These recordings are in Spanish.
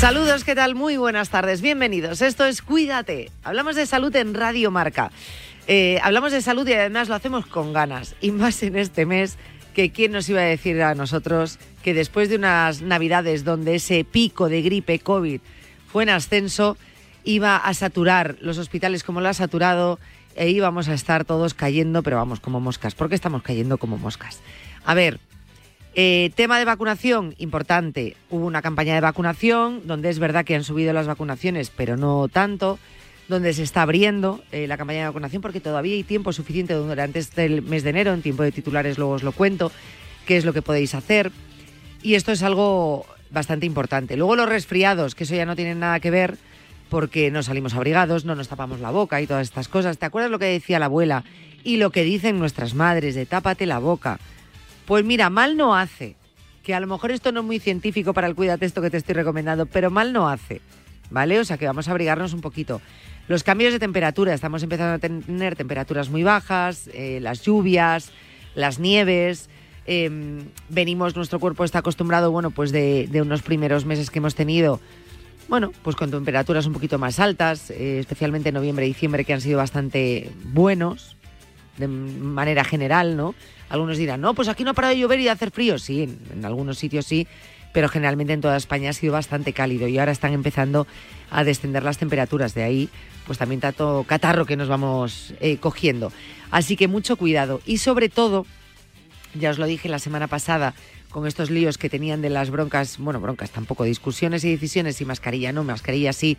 Saludos, ¿qué tal? Muy buenas tardes, bienvenidos. Esto es Cuídate. Hablamos de salud en Radio Marca. Eh, hablamos de salud y además lo hacemos con ganas. Y más en este mes, que quién nos iba a decir a nosotros que después de unas navidades donde ese pico de gripe COVID fue en ascenso, iba a saturar los hospitales como lo ha saturado e íbamos a estar todos cayendo, pero vamos, como moscas. ¿Por qué estamos cayendo como moscas? A ver, eh, tema de vacunación, importante. Hubo una campaña de vacunación donde es verdad que han subido las vacunaciones, pero no tanto. Donde se está abriendo eh, la campaña de vacunación porque todavía hay tiempo suficiente durante este mes de enero. En tiempo de titulares luego os lo cuento, qué es lo que podéis hacer. Y esto es algo bastante importante. Luego los resfriados, que eso ya no tiene nada que ver porque no salimos abrigados, no nos tapamos la boca y todas estas cosas. ¿Te acuerdas lo que decía la abuela y lo que dicen nuestras madres de tápate la boca? Pues mira, mal no hace. Que a lo mejor esto no es muy científico para el cuídate esto que te estoy recomendando, pero mal no hace. ¿Vale? O sea que vamos a abrigarnos un poquito. Los cambios de temperatura, estamos empezando a tener temperaturas muy bajas, eh, las lluvias, las nieves. Em, venimos, nuestro cuerpo está acostumbrado, bueno, pues de, unos primeros meses que hemos tenido, bueno, pues con temperaturas un poquito más altas, eh, especialmente noviembre y diciembre, que han sido bastante buenos, de manera general, ¿no? Algunos dirán, no, pues aquí no ha parado de llover y de hacer frío. Sí, en, algunos sitios sí, pero generalmente en toda España ha sido bastante cálido y ahora están empezando a descender las temperaturas. De ahí, pues también tanto catarro que nos vamos eh, cogiendo. Así que mucho cuidado y sobre todo, ya os lo dije la semana pasada, con estos líos que tenían de las broncas, bueno, broncas tampoco, discusiones y decisiones y mascarilla no, mascarilla sí.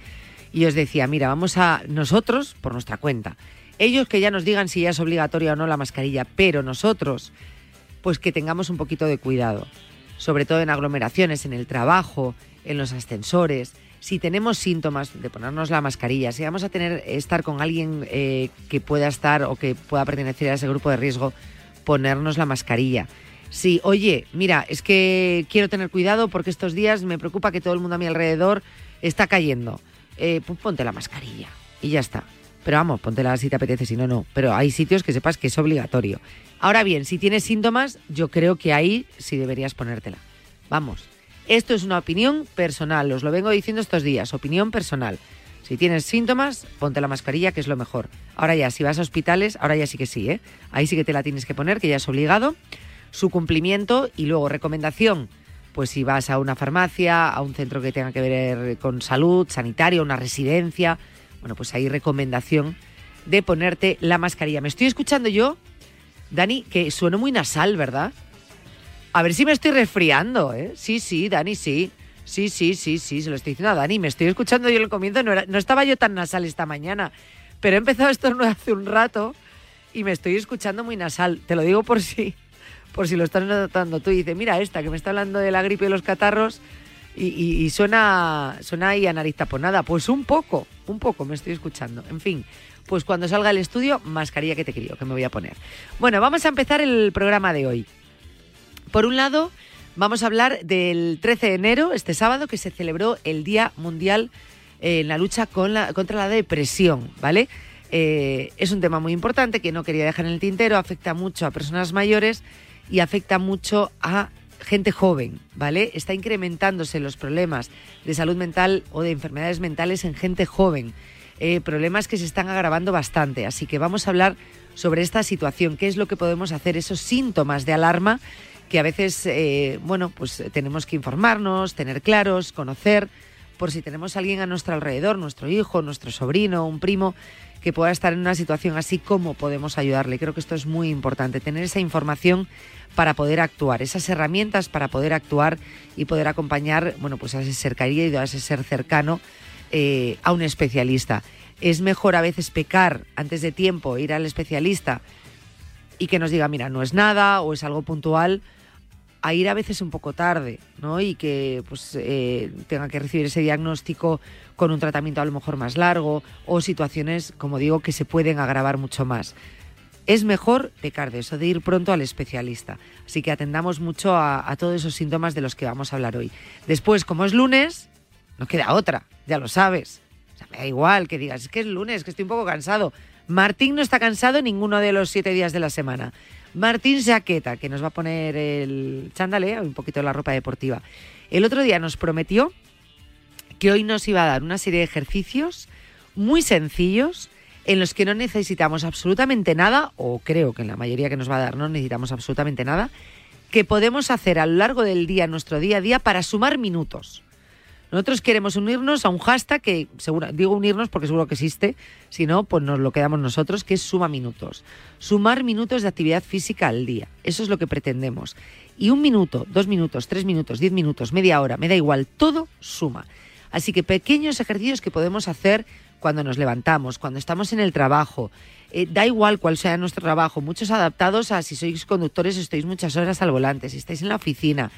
Y os decía, mira, vamos a nosotros, por nuestra cuenta, ellos que ya nos digan si ya es obligatoria o no la mascarilla, pero nosotros, pues que tengamos un poquito de cuidado, sobre todo en aglomeraciones, en el trabajo, en los ascensores. Si tenemos síntomas de ponernos la mascarilla, si vamos a tener estar con alguien eh, que pueda estar o que pueda pertenecer a ese grupo de riesgo, ponernos la mascarilla. Si, oye, mira, es que quiero tener cuidado porque estos días me preocupa que todo el mundo a mi alrededor está cayendo. Eh, pues ponte la mascarilla y ya está. Pero vamos, póntela si te apetece, si no, no. Pero hay sitios que sepas que es obligatorio. Ahora bien, si tienes síntomas, yo creo que ahí sí deberías ponértela. Vamos, esto es una opinión personal, os lo vengo diciendo estos días, opinión personal. Si tienes síntomas, ponte la mascarilla, que es lo mejor. Ahora ya, si vas a hospitales, ahora ya sí que sí, ¿eh? Ahí sí que te la tienes que poner, que ya es obligado. Su cumplimiento y luego recomendación, pues si vas a una farmacia, a un centro que tenga que ver con salud, sanitario, una residencia, bueno, pues hay recomendación de ponerte la mascarilla. Me estoy escuchando yo, Dani, que sueno muy nasal, ¿verdad? A ver si me estoy resfriando, ¿eh? Sí, sí, Dani, sí. Sí, sí, sí, sí, se lo estoy diciendo a Dani. Me estoy escuchando yo en el comienzo. No, no estaba yo tan nasal esta mañana, pero he empezado esto hace un rato y me estoy escuchando muy nasal. Te lo digo por si, por si lo estás notando tú. Dices, mira esta que me está hablando de la gripe y los catarros, y, suena, suena ahí a nariz taponada. Pues un poco, un poco me estoy escuchando. En fin, pues cuando salga el estudio, mascarilla que te crío, que me voy a poner. Bueno, vamos a empezar el programa de hoy. Por un lado, vamos a hablar del 13 de enero, este sábado, que se celebró el Día Mundial en la lucha contra la depresión, ¿vale? Eh, es un tema muy importante que no quería dejar en el tintero, afecta mucho a personas mayores y afecta mucho a gente joven, ¿vale? Está incrementándose los problemas de salud mental o de enfermedades mentales en gente joven. Eh, problemas que se están agravando bastante. Así que vamos a hablar sobre esta situación, qué es lo que podemos hacer, esos síntomas de alarma que a veces, eh, bueno, pues tenemos que informarnos, tener claros, conocer, por si tenemos a alguien a nuestro alrededor, nuestro hijo, nuestro sobrino, un primo, que pueda estar en una situación así, cómo podemos ayudarle. Creo que esto es muy importante, tener esa información para poder actuar, esas herramientas para poder actuar y poder acompañar, bueno, pues a ese ser querido, a ese ser cercano, eh, a un especialista. Es mejor a veces pecar antes de tiempo, ir al especialista y que nos diga, mira, no es nada o es algo puntual, a ir a veces un poco tarde, ¿no? Y que pues eh, tenga que recibir ese diagnóstico con un tratamiento a lo mejor más largo o situaciones, como digo, que se pueden agravar mucho más es mejor pecar de eso, de ir pronto al especialista. Así que atendamos mucho a, todos esos síntomas de los que vamos a hablar hoy. Después, como es lunes, no queda otra, ya lo sabes. Me da igual que digas, es que es lunes, que estoy un poco cansado. Martín no está cansado ninguno de los siete días de la semana. Martín Saqueta, que nos va a poner el chándale, un poquito la ropa deportiva. El otro día nos prometió que hoy nos iba a dar una serie de ejercicios muy sencillos en los que no necesitamos absolutamente nada, o creo que en la mayoría que nos va a dar no necesitamos absolutamente nada, que podemos hacer a lo largo del día, nuestro día a día, para sumar minutos. Nosotros queremos unirnos a un hashtag que, seguro, digo unirnos porque seguro que existe, si no, pues nos lo quedamos nosotros, que es suma minutos. Sumar minutos de actividad física al día. Eso es lo que pretendemos. Y un minuto, dos minutos, tres minutos, diez minutos, media hora, me da igual, todo suma. Así que pequeños ejercicios que podemos hacer cuando nos levantamos, cuando estamos en el trabajo. Eh, da igual cuál sea nuestro trabajo, muchos adaptados a si sois conductores estáis muchas horas al volante, si estáis en la oficina.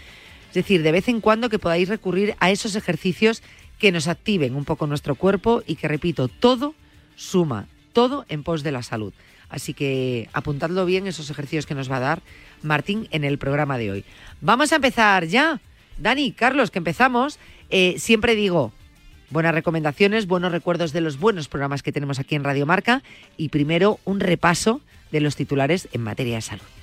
Es decir, de vez en cuando que podáis recurrir a esos ejercicios que nos activen un poco nuestro cuerpo y que, repito, todo suma, todo en pos de la salud. Así que apuntadlo bien esos ejercicios que nos va a dar Martín en el programa de hoy. Vamos a empezar ya. Dani, Carlos, que empezamos. Eh, siempre digo, buenas recomendaciones, buenos recuerdos de los buenos programas que tenemos aquí en Radio Marca y primero un repaso de los titulares en materia de salud.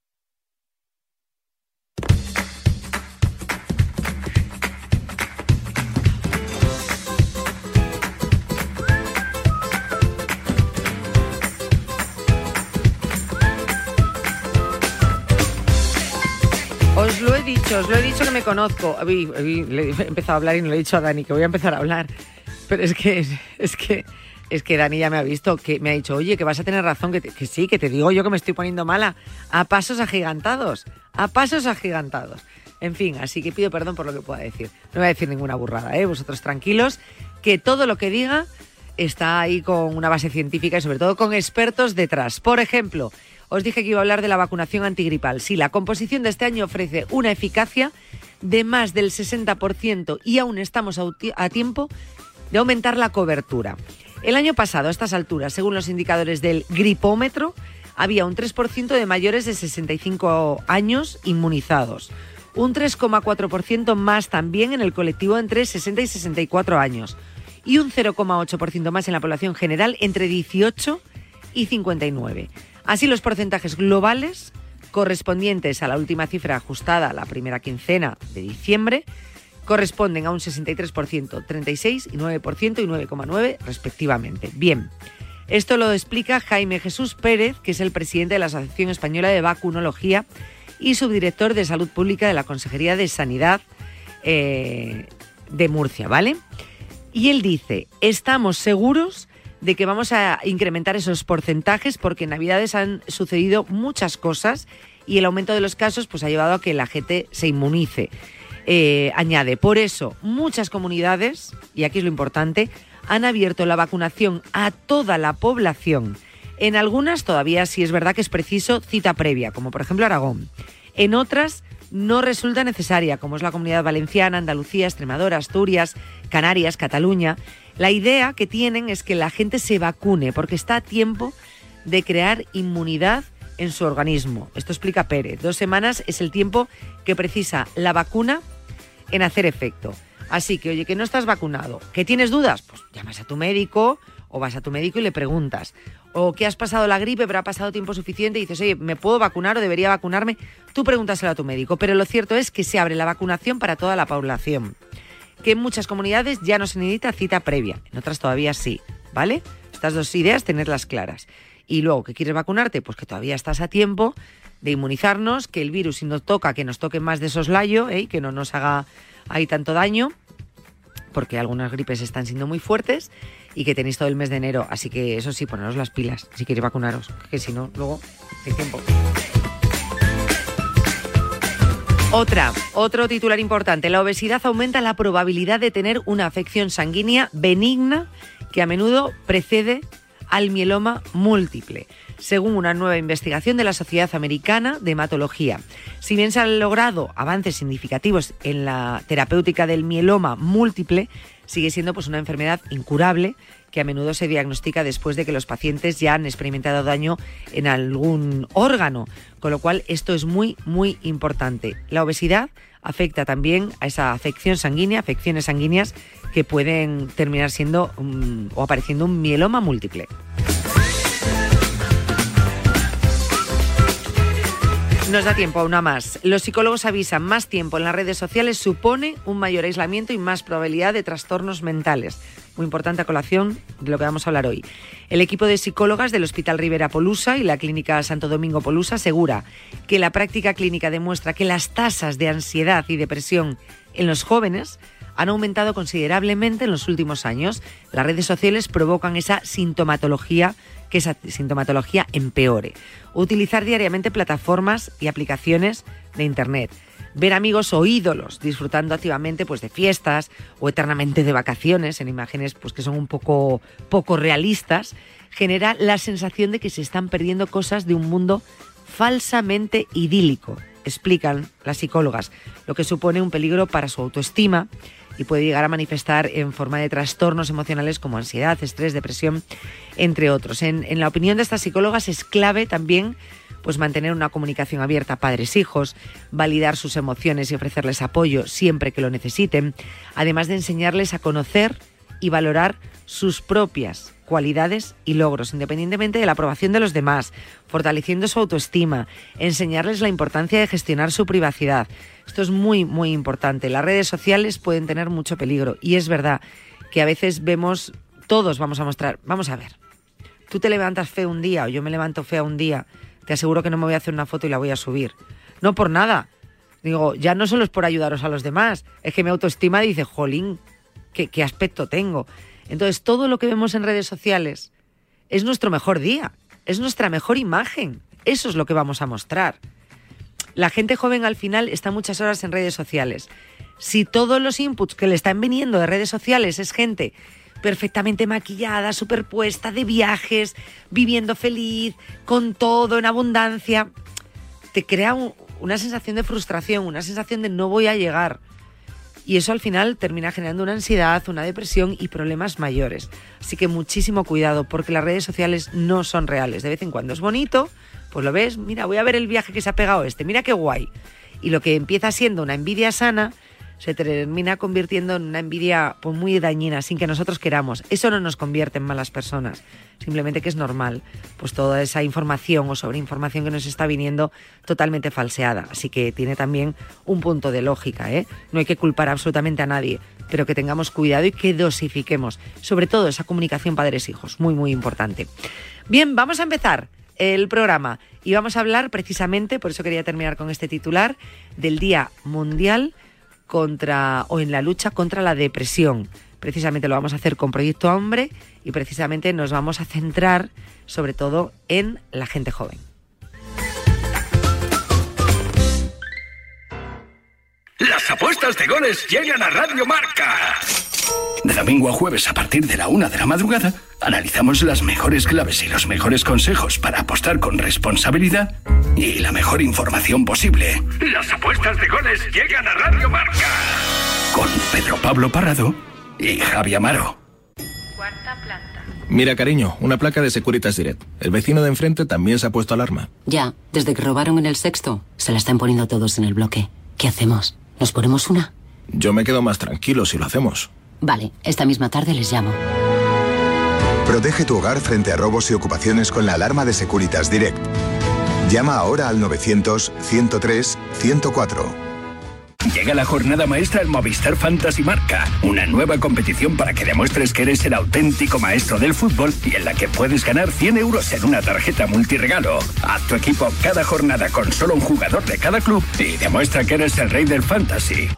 Os lo he dicho que me conozco. He empezado a hablar y no le he dicho a Dani que voy a empezar a hablar. Pero es que, es que, es que Dani ya me ha visto, que me ha dicho, oye, que vas a tener razón, que, que sí, que te digo yo que me estoy poniendo mala. A pasos agigantados, a pasos agigantados. En fin, así que pido perdón por lo que pueda decir. No voy a decir ninguna burrada, ¿eh? Vosotros tranquilos, que todo lo que diga está ahí con una base científica y sobre todo con expertos detrás. Por ejemplo, os dije que iba a hablar de la vacunación antigripal. Sí, la composición de este año ofrece una eficacia de más del 60% y aún estamos a tiempo de aumentar la cobertura. El año pasado, a estas alturas, según los indicadores del gripómetro, había un 3% de mayores de 65 años inmunizados, un 3,4% más también en el colectivo entre 60 y 64 años y un 0,8% más en la población general entre 18 y 59. Así los porcentajes globales correspondientes a la última cifra ajustada la primera quincena de diciembre corresponden a un 63%, 36 y 9% y 9,9 respectivamente. Bien, esto lo explica Jaime Jesús Pérez, que es el presidente de la Asociación Española de Vacunología y subdirector de Salud Pública de la Consejería de Sanidad eh, de Murcia, ¿vale? Y él dice, estamos seguros de que vamos a incrementar esos porcentajes porque en Navidades han sucedido muchas cosas y el aumento de los casos pues ha llevado a que la gente se inmunice. Eh, añade, por eso muchas comunidades, y aquí es lo importante, han abierto la vacunación a toda la población. En algunas todavía sí es verdad que es preciso cita previa, como por ejemplo Aragón. En otras no resulta necesaria, como es la Comunidad Valenciana, Andalucía, Extremadura, Asturias, Canarias, Cataluña. La idea que tienen es que la gente se vacune porque está a tiempo de crear inmunidad en su organismo. Esto explica Pérez. Dos semanas es el tiempo que precisa la vacuna en hacer efecto. Así que, oye, que no estás vacunado, que tienes dudas, pues llamas a tu médico o vas a tu médico y le preguntas. O que has pasado la gripe, pero ha pasado tiempo suficiente y dices, oye, ¿me puedo vacunar o debería vacunarme? Tú pregúntaselo a tu médico. Pero lo cierto es que se abre la vacunación para toda la población. Que en muchas comunidades ya no se necesita cita previa, en otras todavía sí, ¿vale? Estas dos ideas, tenerlas claras. Y luego, que quieres vacunarte? Pues que todavía estás a tiempo de inmunizarnos, que el virus si nos toca, que nos toque más de soslayo, ¿eh? que no nos haga ahí tanto daño porque algunas gripes están siendo muy fuertes y que tenéis todo el mes de enero. Así que eso sí, poneros las pilas si queréis vacunaros, que si no, luego, hay tiempo. Otra, otro titular importante. La obesidad aumenta la probabilidad de tener una afección sanguínea benigna que a menudo precede al mieloma múltiple según una nueva investigación de la Sociedad Americana de Hematología. Si bien se han logrado avances significativos en la terapéutica del mieloma múltiple, sigue siendo pues una enfermedad incurable que a menudo se diagnostica después de que los pacientes ya han experimentado daño en algún órgano, con lo cual esto es muy muy importante. La obesidad afecta también a esa afección sanguínea, afecciones sanguíneas que pueden terminar siendo o apareciendo un mieloma múltiple. Nos da tiempo a una más. Los psicólogos avisan, más tiempo en las redes sociales supone un mayor aislamiento y más probabilidad de trastornos mentales. Muy importante a colación de lo que vamos a hablar hoy. El equipo de psicólogas del Hospital Rivera Polusa y la Clínica Santo Domingo Polusa asegura que la práctica clínica demuestra que las tasas de ansiedad y depresión en los jóvenes han aumentado considerablemente en los últimos años. Las redes sociales provocan esa sintomatología que esa sintomatología empeore. Utilizar diariamente plataformas y aplicaciones de Internet. Ver amigos o ídolos disfrutando activamente pues, de fiestas o eternamente de vacaciones en imágenes pues, que son un poco, poco realistas genera la sensación de que se están perdiendo cosas de un mundo falsamente idílico, explican las psicólogas, lo que supone un peligro para su autoestima y puede llegar a manifestar en forma de trastornos emocionales como ansiedad, estrés, depresión, entre otros. En, la opinión de estas psicólogas es clave también pues mantener una comunicación abierta padres-hijos, validar sus emociones y ofrecerles apoyo siempre que lo necesiten, además de enseñarles a conocer y valorar sus propias cualidades y logros, independientemente de la aprobación de los demás, fortaleciendo su autoestima, enseñarles la importancia de gestionar su privacidad. Esto es muy, muy importante. Las redes sociales pueden tener mucho peligro y es verdad que a veces vemos, todos vamos a mostrar, vamos a ver, tú te levantas feo un día o yo me levanto fea un día, te aseguro que no me voy a hacer una foto y la voy a subir. No por nada. Digo, ya no solo es por ayudaros a los demás, es que mi autoestima dice, jolín, qué aspecto tengo. Entonces, todo lo que vemos en redes sociales es nuestro mejor día, es nuestra mejor imagen. Eso es lo que vamos a mostrar. La gente joven al final está muchas horas en redes sociales. Si todos los inputs que le están viniendo de redes sociales es gente perfectamente maquillada, superpuesta, de viajes, viviendo feliz, con todo en abundancia, te crea una sensación de frustración, una sensación de no voy a llegar. Y eso al final termina generando una ansiedad, una depresión y problemas mayores. Así que muchísimo cuidado porque las redes sociales no son reales. De vez en cuando es bonito, pues lo ves, mira, voy a ver el viaje que se ha pegado este, mira qué guay. Y lo que empieza siendo una envidia sana se termina convirtiendo en una envidia pues, muy dañina, sin que nosotros queramos. Eso no nos convierte en malas personas, simplemente que es normal, pues toda esa información o sobreinformación que nos está viniendo totalmente falseada. Así que tiene también un punto de lógica, ¿eh? No hay que culpar absolutamente a nadie, pero que tengamos cuidado y que dosifiquemos, sobre todo esa comunicación padres-hijos, muy, muy importante. Bien, vamos a empezar el programa y vamos a hablar precisamente, por eso quería terminar con este titular, del Día Mundial contra o en la lucha contra la depresión. Precisamente lo vamos a hacer con Proyecto Hombre y precisamente nos vamos a centrar sobre todo en la gente joven. Las apuestas de goles llegan a Radio Marca. De domingo a jueves a partir de la una de la madrugada, analizamos las mejores claves y los mejores consejos para apostar con responsabilidad y la mejor información posible. Las apuestas de goles llegan a Radio Marca. Con Pedro Pablo Parrado y Javi Amaro. Cuarta planta. Mira, cariño, una placa de Securitas Direct. El vecino de enfrente también se ha puesto alarma. Ya, desde que robaron en el sexto, se la están poniendo todos en el bloque. ¿Qué hacemos? ¿Nos ponemos una? Yo me quedo más tranquilo si lo hacemos. Vale, esta misma tarde les llamo. Protege tu hogar frente a robos y ocupaciones con la alarma de Securitas Direct. Llama ahora al 900-103-104. Llega la jornada maestra en Movistar Fantasy Marca, una nueva competición para que demuestres que eres el auténtico maestro del fútbol y en la que puedes ganar 100 euros en una tarjeta multiregalo. Haz tu equipo cada jornada con solo un jugador de cada club y demuestra que eres el rey del fantasy.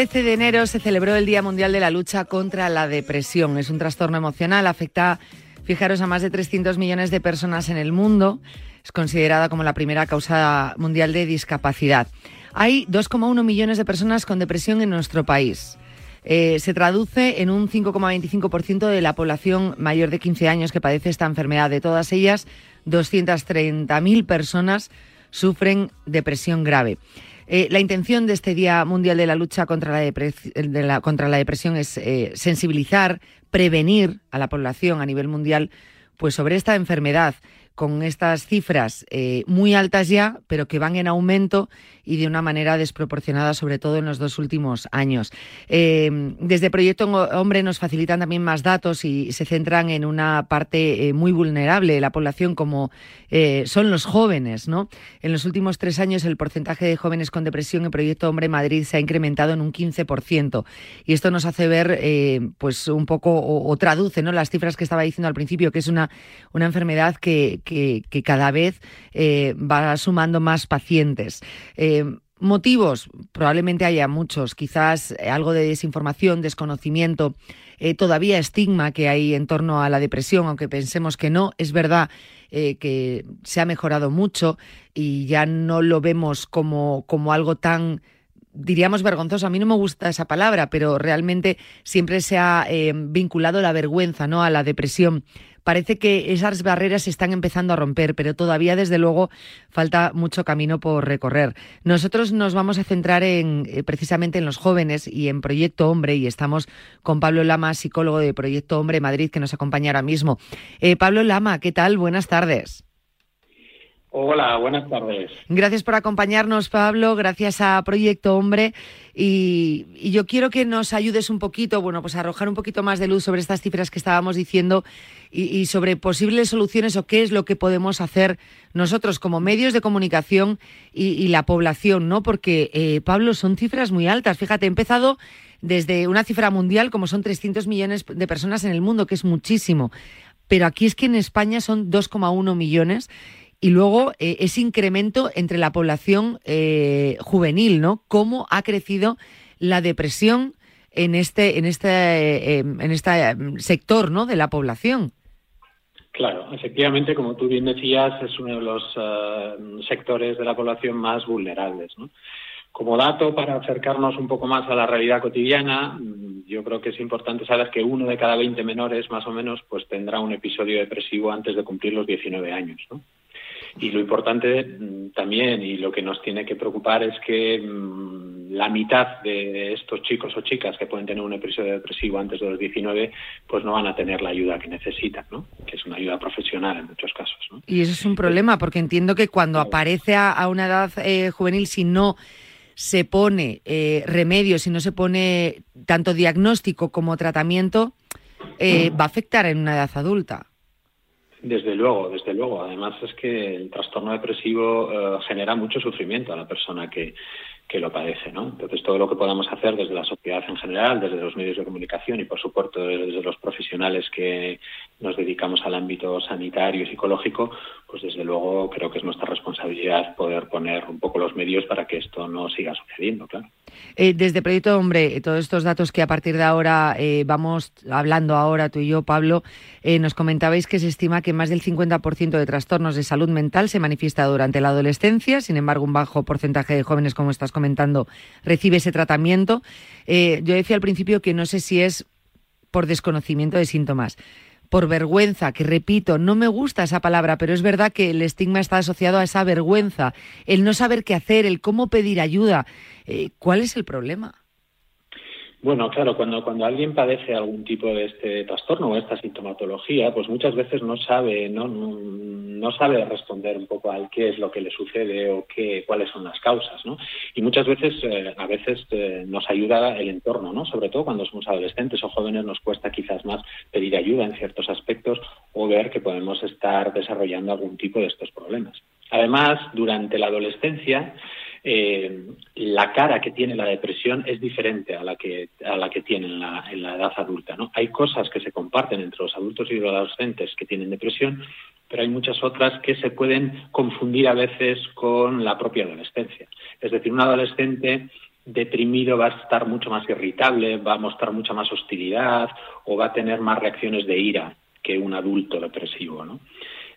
13 de enero se celebró el Día Mundial de la Lucha contra la Depresión. Es un trastorno emocional, afecta, fijaros, a más de 300 millones de personas en el mundo. Es considerada como la primera causa mundial de discapacidad. Hay 2,1 millones de personas con depresión en nuestro país. Eh, se traduce en un 5,25% de la población mayor de 15 años que padece esta enfermedad. De todas ellas, 230.000 personas sufren depresión grave. Eh, la intención de este Día Mundial de la Lucha contra la, Depresión es eh, sensibilizar, prevenir a la población a nivel mundial pues sobre esta enfermedad con estas cifras eh, muy altas ya, pero que van en aumento y de una manera desproporcionada, sobre todo en los dos últimos años. Eh, desde Proyecto Hombre nos facilitan también más datos y se centran en una parte eh, muy vulnerable de la población, como son los jóvenes. ¿no? En los últimos tres años, el porcentaje de jóvenes con depresión en Proyecto Hombre Madrid se ha incrementado en un 15%. Y esto nos hace ver, pues, un poco, o, traduce ¿no? las cifras que estaba diciendo al principio, que es una, una enfermedad que que, cada vez eh, va sumando más pacientes. Eh, motivos, probablemente haya muchos, quizás algo de desinformación, desconocimiento, eh, todavía estigma que hay en torno a la depresión, aunque pensemos que no, es verdad que se ha mejorado mucho y ya no lo vemos como, como algo tan diríamos vergonzoso. A mí no me gusta esa palabra, pero realmente siempre se ha vinculado la vergüenza ¿no? a la depresión parece que esas barreras se están empezando a romper, pero todavía, desde luego, falta mucho camino por recorrer. Nosotros nos vamos a centrar en, eh, precisamente en los jóvenes y en Proyecto Hombre, y estamos con Pablo Lama, psicólogo de Proyecto Hombre Madrid, que nos acompaña ahora mismo. Eh, Pablo Lama, ¿qué tal? Buenas tardes. Hola, buenas tardes. Gracias por acompañarnos, Pablo. Gracias a Proyecto Hombre. Y, yo quiero que nos ayudes un poquito, bueno, pues a arrojar un poquito más de luz sobre estas cifras que estábamos diciendo y, sobre posibles soluciones o qué es lo que podemos hacer nosotros como medios de comunicación y, la población, ¿no? Porque, eh, Pablo, son cifras muy altas. Fíjate, he empezado desde una cifra mundial como son 300 millones de personas en el mundo, que es muchísimo. Pero aquí es que en España son 2,1 millones y luego eh, ese incremento entre la población eh, juvenil, ¿no? Cómo ha crecido la depresión en este, en este, eh, en este sector, ¿no? De la población. Claro, efectivamente, como tú bien decías, es uno de los sectores de la población más vulnerables, ¿no? Como dato para acercarnos un poco más a la realidad cotidiana, mm, yo creo que es importante saber que uno de cada 20 menores, más o menos, pues tendrá un episodio depresivo antes de cumplir los 19 años. ¿no? Y lo importante mm, también y lo que nos tiene que preocupar es que mm, la mitad de estos chicos o chicas que pueden tener un episodio depresivo antes de los 19, pues no van a tener la ayuda que necesitan, ¿no? que es una ayuda profesional en muchos casos. ¿no? Y eso es un problema, porque entiendo que cuando aparece a, una edad eh, juvenil, si no se pone eh, remedio, si no se pone tanto diagnóstico como tratamiento, eh, va a afectar en una edad adulta. Desde luego, desde luego. Además es que el trastorno depresivo eh, genera mucho sufrimiento a la persona que, que lo padece, ¿no? Entonces todo lo que podamos hacer desde la sociedad en general, desde los medios de comunicación y por supuesto desde los profesionales que nos dedicamos al ámbito sanitario y psicológico, pues desde luego creo que es nuestra responsabilidad poder poner un poco los medios para que esto no siga sucediendo, claro. Eh, desde Proyecto Hombre, todos estos datos que a partir de ahora eh, vamos hablando ahora tú y yo, Pablo, eh, nos comentabais que se estima que más del 50% de trastornos de salud mental se manifiesta durante la adolescencia, sin embargo un bajo porcentaje de jóvenes, como estás comentando, recibe ese tratamiento. yo decía al principio que no sé si es por desconocimiento de síntomas por vergüenza, que repito, no me gusta esa palabra, pero es verdad que el estigma está asociado a esa vergüenza, el no saber qué hacer, el cómo pedir ayuda. Eh, ¿Cuál es el problema? Bueno, claro, cuando, cuando alguien padece algún tipo de este trastorno o esta sintomatología, pues muchas veces no sabe, no, no, sabe responder un poco al qué es lo que le sucede o qué, cuáles son las causas, ¿no? Y muchas veces, eh, a veces eh, nos ayuda el entorno, ¿no? Sobre todo cuando somos adolescentes o jóvenes nos cuesta quizás más pedir ayuda en ciertos aspectos o ver que podemos estar desarrollando algún tipo de estos problemas. Además, durante la adolescencia, eh, la cara que tiene la depresión es diferente a la que, a la que tiene en la, en la edad adulta. ¿no? Hay cosas que se comparten entre los adultos y los adolescentes que tienen depresión, pero hay muchas otras que se pueden confundir a veces con la propia adolescencia. Es decir, un adolescente deprimido va a estar mucho más irritable, va a mostrar mucha más hostilidad o va a tener más reacciones de ira que un adulto depresivo, ¿no?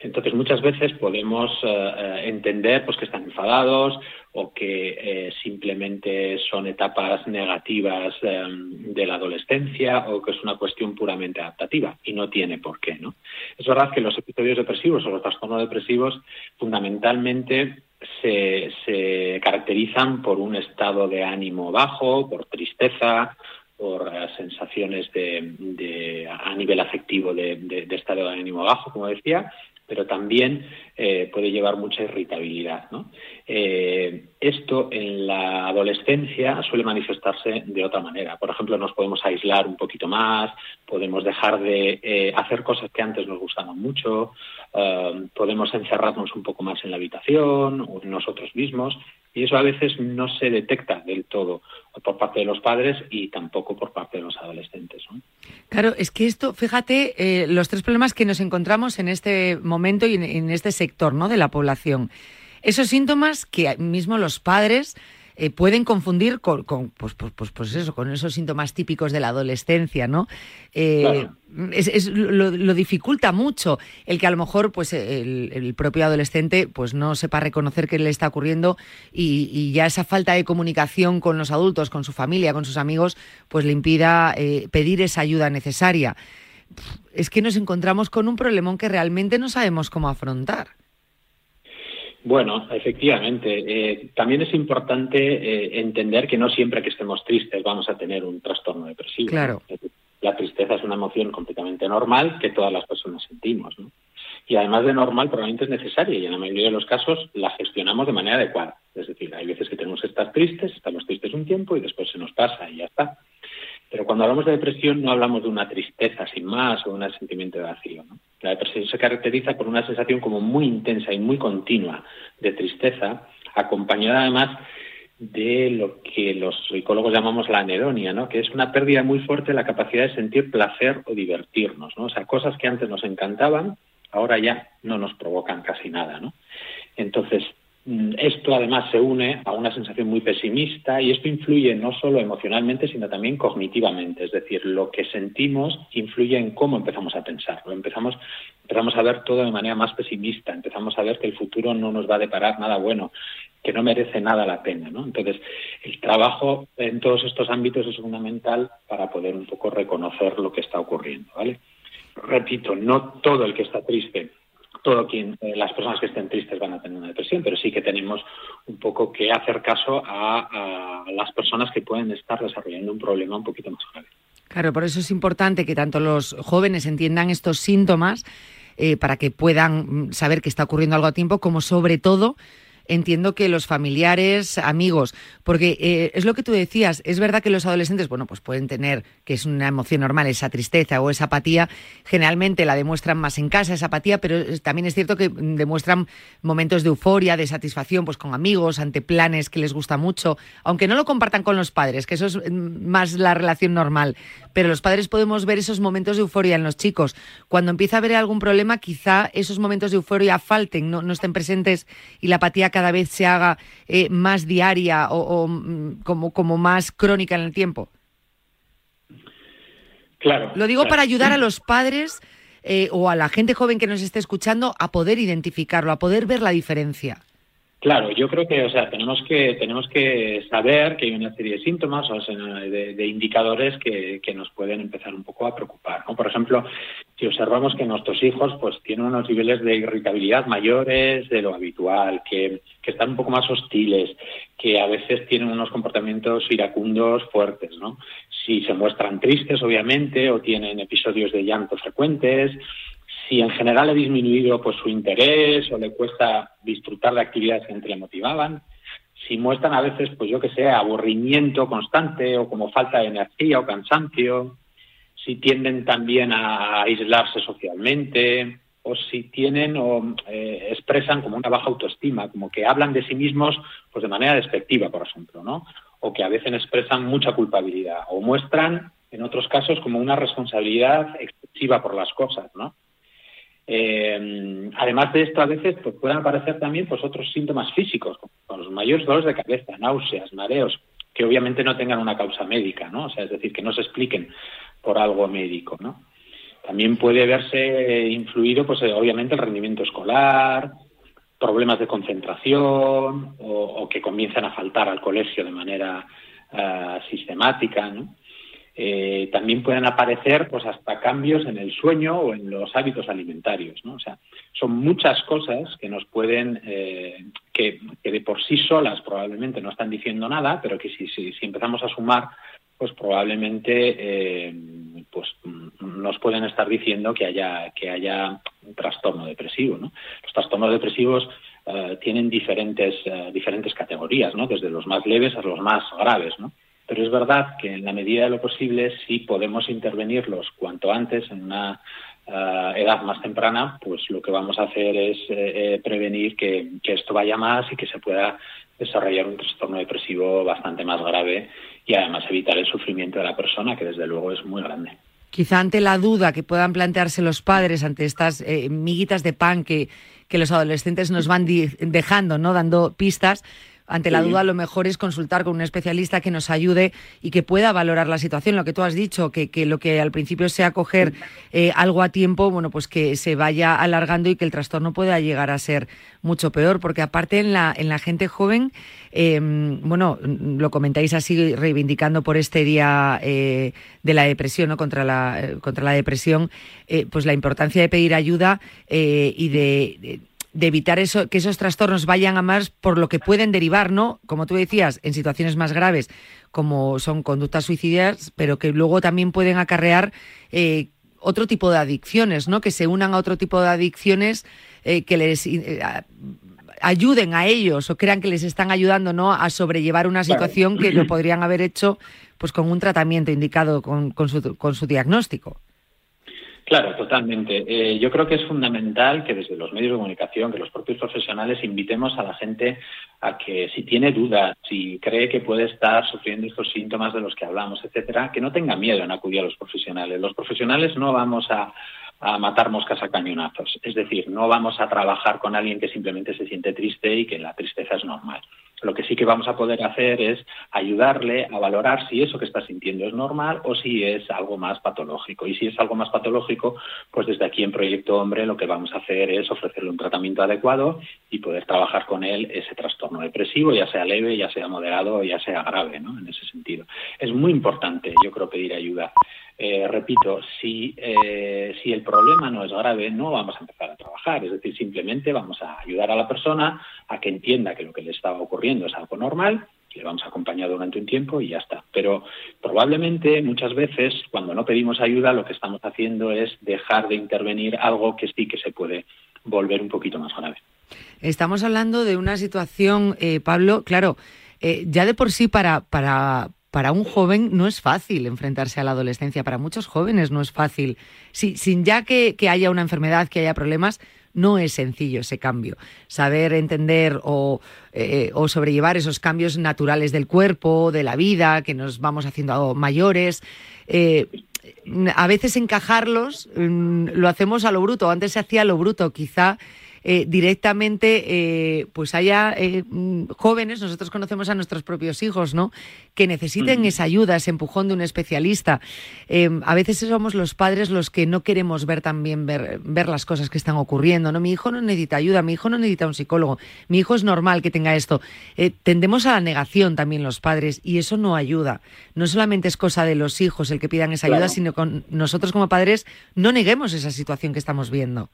Entonces, muchas veces podemos eh, eh, entender pues, que están enfadados o que eh, simplemente son etapas negativas de la adolescencia o que es una cuestión puramente adaptativa y no tiene por qué. ¿no? Es verdad que los episodios depresivos o los trastornos depresivos fundamentalmente se, caracterizan por un estado de ánimo bajo, por tristeza, por sensaciones de, a nivel afectivo de, de, estado de ánimo bajo, como decía, pero también eh, puede llevar mucha irritabilidad. Eh, esto en la adolescencia suele manifestarse de otra manera. Por ejemplo, nos podemos aislar un poquito más, podemos dejar de eh, hacer cosas que antes nos gustaban mucho, podemos encerrarnos un poco más en la habitación o en nosotros mismos y eso a veces no se detecta del todo por parte de los padres y tampoco por parte de los adolescentes. Claro, es que esto, fíjate, eh, los tres problemas que nos encontramos en este momento y en, este sector ¿no? de la población. Esos síntomas que mismo los padres eh, pueden confundir con, pues, pues, pues, pues, eso, con esos síntomas típicos de la adolescencia, ¿no? Eh, es, lo, dificulta mucho el que a lo mejor pues el, propio adolescente pues no sepa reconocer qué le está ocurriendo y, ya esa falta de comunicación con los adultos, con su familia, con sus amigos, pues le impida eh, pedir esa ayuda necesaria. Es que nos encontramos con un problemón que realmente no sabemos cómo afrontar. Bueno, efectivamente. Eh, también es importante eh, entender que no siempre que estemos tristes vamos a tener un trastorno depresivo. Claro. La tristeza es una emoción completamente normal que todas las personas sentimos. ¿no? Y además de normal, probablemente es necesaria y en la mayoría de los casos la gestionamos de manera adecuada. Es decir, hay veces que tenemos que estar tristes, estamos tristes un tiempo y después se nos pasa y ya está. Pero cuando hablamos de depresión no hablamos de una tristeza sin más o de un sentimiento de vacío. ¿no? La depresión se caracteriza por una sensación como muy intensa y muy continua de tristeza, acompañada además de lo que los psicólogos llamamos la anedonia, ¿no? que es una pérdida muy fuerte de la capacidad de sentir placer o divertirnos. ¿no? O sea, cosas que antes nos encantaban, ahora ya no nos provocan casi nada. ¿no? Entonces, esto además se une a una sensación muy pesimista y esto influye no solo emocionalmente, sino también cognitivamente. Es decir, lo que sentimos influye en cómo empezamos a pensar. Empezamos, empezamos a ver todo de manera más pesimista, empezamos a ver que el futuro no nos va a deparar nada bueno. que no merece nada la pena, ¿no? Entonces, el trabajo en todos estos ámbitos es fundamental para poder un poco reconocer lo que está ocurriendo, ¿vale? Repito, no todo el que está triste todo quien, eh, las personas que estén tristes van a tener una depresión, pero sí que tenemos un poco que hacer caso a, las personas que pueden estar desarrollando un problema un poquito más grave. Claro, por eso es importante que tanto los jóvenes entiendan estos síntomas eh, para que puedan mm, saber que está ocurriendo algo a tiempo, como sobre todo entiendo que los familiares, amigos, porque eh, es lo que tú decías, es verdad que los adolescentes, bueno, pues pueden tener, que es una emoción normal, esa tristeza o esa apatía, generalmente la demuestran más en casa, esa apatía, pero también es cierto que demuestran momentos de euforia, de satisfacción, pues con amigos, ante planes que les gusta mucho, aunque no lo compartan con los padres, que eso es mm, más la relación normal, pero los padres podemos ver esos momentos de euforia en los chicos. Cuando empieza a haber algún problema, quizá esos momentos de euforia falten, no, no estén presentes y la apatía cada vez se haga eh, más diaria o, mm, como, como más crónica en el tiempo? Claro. Lo digo para ayudar a los padres eh, o a la gente joven que nos esté escuchando a poder identificarlo, a poder ver la diferencia. Claro, yo creo que, o sea, tenemos que tenemos que saber que hay una serie de síntomas o de, indicadores que, que, nos pueden empezar un poco a preocupar. ¿no? Por ejemplo, si observamos que nuestros hijos pues tienen unos niveles de irritabilidad mayores de lo habitual, que, que están un poco más hostiles, que a veces tienen unos comportamientos iracundos fuertes, ¿no? Si se muestran tristes, obviamente, o tienen episodios de llanto frecuentes, si en general ha disminuido pues su interés o le cuesta disfrutar de actividades que le motivaban, si muestran a veces, pues yo que sé, aburrimiento constante o como falta de energía o cansancio, si tienden también a aislarse socialmente o si tienen o eh, expresan como una baja autoestima, como que hablan de sí mismos pues de manera despectiva, por ejemplo, ¿no? O que a veces expresan mucha culpabilidad o muestran en otros casos como una responsabilidad excesiva por las cosas, ¿no? Eh, además de esto, a veces pues, pueden aparecer también pues, otros síntomas físicos, como los mayores dolores de cabeza, náuseas, mareos, que obviamente no tengan una causa médica, ¿no? O sea, es decir, que no se expliquen por algo médico, ¿no? También puede verse influido, pues obviamente, el rendimiento escolar, problemas de concentración o, o que comienzan a faltar al colegio de manera uh, sistemática, ¿no? Eh, también pueden aparecer pues hasta cambios en el sueño o en los hábitos alimentarios ¿no? o sea son muchas cosas que nos pueden eh, que, que, de por sí solas probablemente no están diciendo nada pero que si, si, empezamos a sumar pues probablemente eh, pues nos pueden estar diciendo que haya que haya un trastorno depresivo los trastornos depresivos eh, tienen diferentes eh, diferentes categorías no desde los más leves a los más graves no pero es verdad que en la medida de lo posible, si podemos intervenirlos cuanto antes, en una uh, edad más temprana, pues lo que vamos a hacer es eh, prevenir que, que, esto vaya más y que se pueda desarrollar un trastorno depresivo bastante más grave y además evitar el sufrimiento de la persona, que desde luego es muy grande. Quizá ante la duda que puedan plantearse los padres ante estas eh, miguitas de pan que, que los adolescentes nos van dejando, ¿no? dando pistas, ante la duda lo mejor es consultar con un especialista que nos ayude y que pueda valorar la situación. Lo que tú has dicho, que, que lo que al principio sea coger eh, algo a tiempo, bueno, pues que se vaya alargando y que el trastorno pueda llegar a ser mucho peor, porque aparte en la, en la gente joven, eh, bueno, lo comentáis así, reivindicando por este día eh, de la depresión, ¿no? Contra la, eh, contra la depresión, pues la importancia de pedir ayuda y de, de de evitar eso, que esos trastornos vayan a más por lo que pueden derivar, ¿no? Como tú decías, en situaciones más graves, como son conductas suicidas, pero que luego también pueden acarrear eh, otro tipo de adicciones, ¿no? Que se unan a otro tipo de adicciones eh, que les eh, ayuden a ellos o crean que les están ayudando, ¿no? A sobrellevar una situación que lo podrían haber hecho, pues, con un tratamiento indicado con, con, su, con su diagnóstico. Claro, totalmente. Eh, yo creo que es fundamental que desde los medios de comunicación, que los propios profesionales invitemos a la gente a que si tiene dudas, si cree que puede estar sufriendo estos síntomas de los que hablamos, etcétera, que no tenga miedo en acudir a los profesionales. Los profesionales no vamos a, a matar moscas a cañonazos. Es decir, no vamos a trabajar con alguien que simplemente se siente triste y que la tristeza es normal. Lo que sí que vamos a poder hacer es ayudarle a valorar si eso que está sintiendo es normal o si es algo más patológico. Y si es algo más patológico, pues desde aquí en Proyecto Hombre lo que vamos a hacer es ofrecerle un tratamiento adecuado y poder trabajar con él ese trastorno depresivo, ya sea leve, ya sea moderado, ya sea grave, ¿no? En ese sentido. Es muy importante, yo creo, pedir ayuda. Eh, repito, si, eh, si el problema no es grave, no vamos a empezar a trabajar. Es decir, simplemente vamos a ayudar a la persona a que entienda que lo que le estaba ocurriendo es algo normal, le vamos a acompañar durante un tiempo y ya está. Pero probablemente muchas veces cuando no pedimos ayuda lo que estamos haciendo es dejar de intervenir algo que sí que se puede volver un poquito más grave. Estamos hablando de una situación, eh, Pablo, claro, ya de por sí para, para, para un joven no es fácil enfrentarse a la adolescencia, para muchos jóvenes no es fácil. sin ya que, haya una enfermedad, que haya problemas, no es sencillo ese cambio. Saber entender o, eh, o, sobrellevar esos cambios naturales del cuerpo, de la vida, que nos vamos haciendo mayores. Eh, a veces encajarlos mm, lo hacemos a lo bruto. Antes se hacía a lo bruto. Quizá eh, directamente eh, pues haya eh, mm, jóvenes, nosotros conocemos a nuestros propios hijos, ¿no? Que necesiten esa ayuda, ese empujón de un especialista. a veces somos los padres los que no queremos ver también ver, ver las cosas que están ocurriendo, ¿no? Mi hijo no necesita ayuda, mi hijo no necesita un psicólogo, mi hijo es normal que tenga esto. tendemos a la negación también los padres y eso no ayuda. No solamente es cosa de los hijos el que pidan esa ayuda, sino con nosotros como padres no neguemos esa situación que estamos viendo.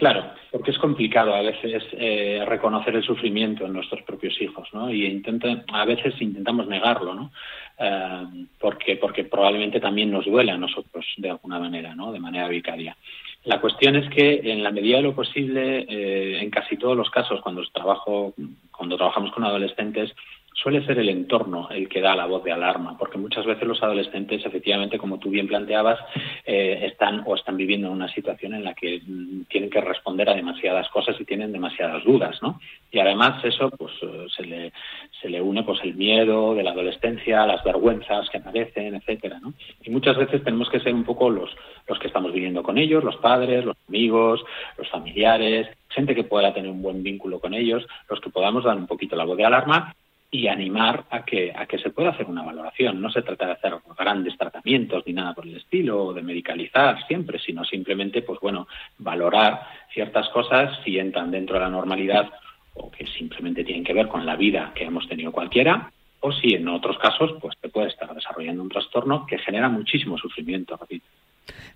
Claro, porque es complicado a veces eh, reconocer el sufrimiento en nuestros propios hijos, ¿no? Y intenta, a veces intentamos negarlo, ¿no? Eh, porque, porque probablemente también nos duele a nosotros de alguna manera, ¿no? De manera vicaria. La cuestión es que en la medida de lo posible, eh, en casi todos los casos, cuando trabajo, cuando trabajamos con adolescentes, suele ser el entorno el que da la voz de alarma, porque muchas veces los adolescentes, efectivamente, como tú bien planteabas, eh, están o están viviendo en una situación en la que mm, tienen que responder a demasiadas cosas y tienen demasiadas dudas, ¿no? Y además eso, pues, eh, se le, se le une, pues, el miedo de la adolescencia, las vergüenzas que aparecen, etcétera, ¿no? Y muchas veces tenemos que ser un poco los, los que estamos viviendo con ellos, los padres, los amigos, los familiares, gente que pueda tener un buen vínculo con ellos, los que podamos dar un poquito la voz de alarma y animar a que, a que se pueda hacer una valoración. No se trata de hacer grandes tratamientos ni nada por el estilo, o de medicalizar siempre, sino simplemente, pues bueno, valorar ciertas cosas si entran dentro de la normalidad o que simplemente tienen que ver con la vida que hemos tenido cualquiera, o si en otros casos, pues se puede estar desarrollando un trastorno que genera muchísimo sufrimiento.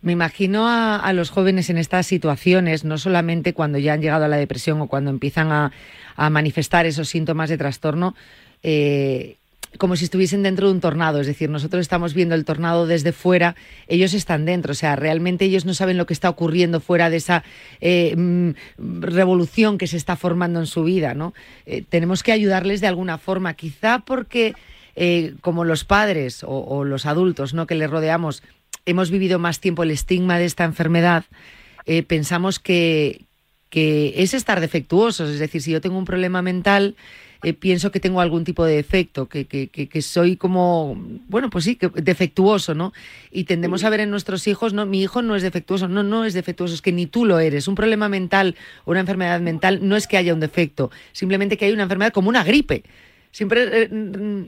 Me imagino a, los jóvenes en estas situaciones, no solamente cuando ya han llegado a la depresión o cuando empiezan a manifestar esos síntomas de trastorno, eh, como si estuviesen dentro de un tornado, es decir, nosotros estamos viendo el tornado desde fuera, ellos están dentro, o sea, realmente ellos no saben lo que está ocurriendo fuera de esa eh, mm, revolución que se está formando en su vida, ¿no? Eh, tenemos que ayudarles de alguna forma, quizá porque como los padres o, los adultos, ¿no? Que les rodeamos, hemos vivido más tiempo el estigma de esta enfermedad, pensamos que, que es estar defectuosos, es decir, si yo tengo un problema mental eh, pienso que tengo algún tipo de defecto, que, que, que, soy como, bueno, pues sí, que defectuoso, ¿no? Y tendemos a ver en nuestros hijos, no, mi hijo no es defectuoso, no, no es defectuoso, es que ni tú lo eres. Un problema mental o una enfermedad mental no es que haya un defecto, simplemente que hay una enfermedad como una gripe. Siempre eh, mm,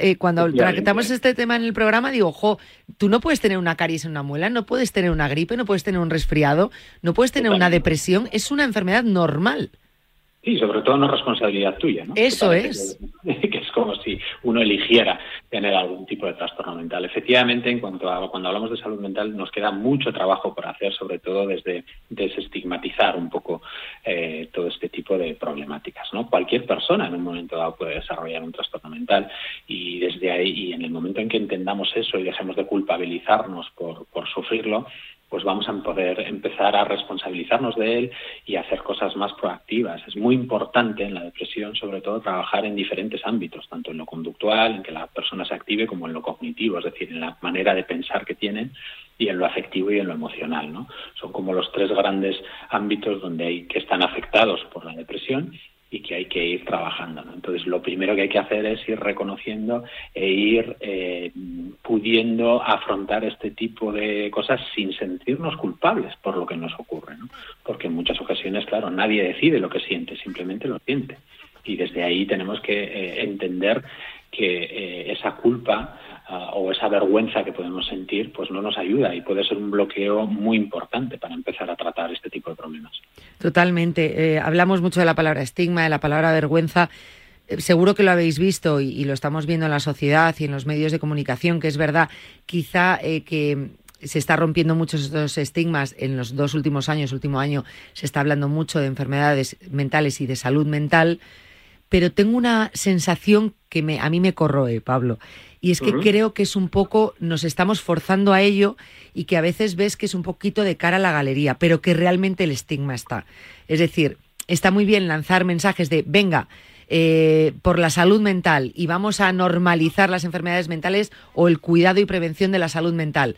eh, cuando tratamos este tema en el programa digo, ojo, tú no puedes tener una caries en una muela, no puedes tener una gripe, no puedes tener un resfriado, no puedes tener una depresión, es una enfermedad normal. Sí, sobre todo no responsabilidad tuya, ¿no? Eso es. Que, es como si uno eligiera tener algún tipo de trastorno mental. Efectivamente, en cuanto a cuando hablamos de salud mental, nos queda mucho trabajo por hacer, sobre todo desde desestigmatizar un poco eh, todo este tipo de problemáticas, ¿no? Cualquier persona en un momento dado puede desarrollar un trastorno mental y desde ahí, y en el momento en que entendamos eso y dejemos de culpabilizarnos por, por sufrirlo, pues vamos a poder empezar a responsabilizarnos de él y hacer cosas más proactivas. Es muy importante en la depresión, sobre todo, trabajar en diferentes ámbitos, tanto en lo conductual, en que la persona se active, como en lo cognitivo, es decir, en la manera de pensar que tienen y en lo afectivo y en lo emocional. ¿no? Son como los tres grandes ámbitos donde hay que están afectados por la depresión y que hay que ir trabajando. Entonces, lo primero que hay que hacer es ir reconociendo e ir eh, pudiendo afrontar este tipo de cosas sin sentirnos culpables por lo que nos ocurre, ¿no? Porque en muchas ocasiones, claro, nadie decide lo que siente, simplemente lo siente. Y desde ahí tenemos que eh, entender que eh, esa culpa ah, o esa vergüenza que podemos sentir pues no nos ayuda y puede ser un bloqueo muy importante para empezar a tratar este tipo de problemas. Totalmente. Eh, hablamos mucho de la palabra estigma, de la palabra vergüenza. Eh, seguro que lo habéis visto y, lo estamos viendo en la sociedad y en los medios de comunicación, que es verdad, quizá que se está rompiendo muchos estos estigmas en los dos últimos años, último año, se está hablando mucho de enfermedades mentales y de salud mental pero tengo una sensación que me, a mí me corroe, Pablo. Y es que creo que es un poco, nos estamos forzando a ello y que a veces ves que es un poquito de cara a la galería, pero que realmente el estigma está. Es decir, está muy bien lanzar mensajes de, venga, eh, por la salud mental y vamos a normalizar las enfermedades mentales o el cuidado y prevención de la salud mental,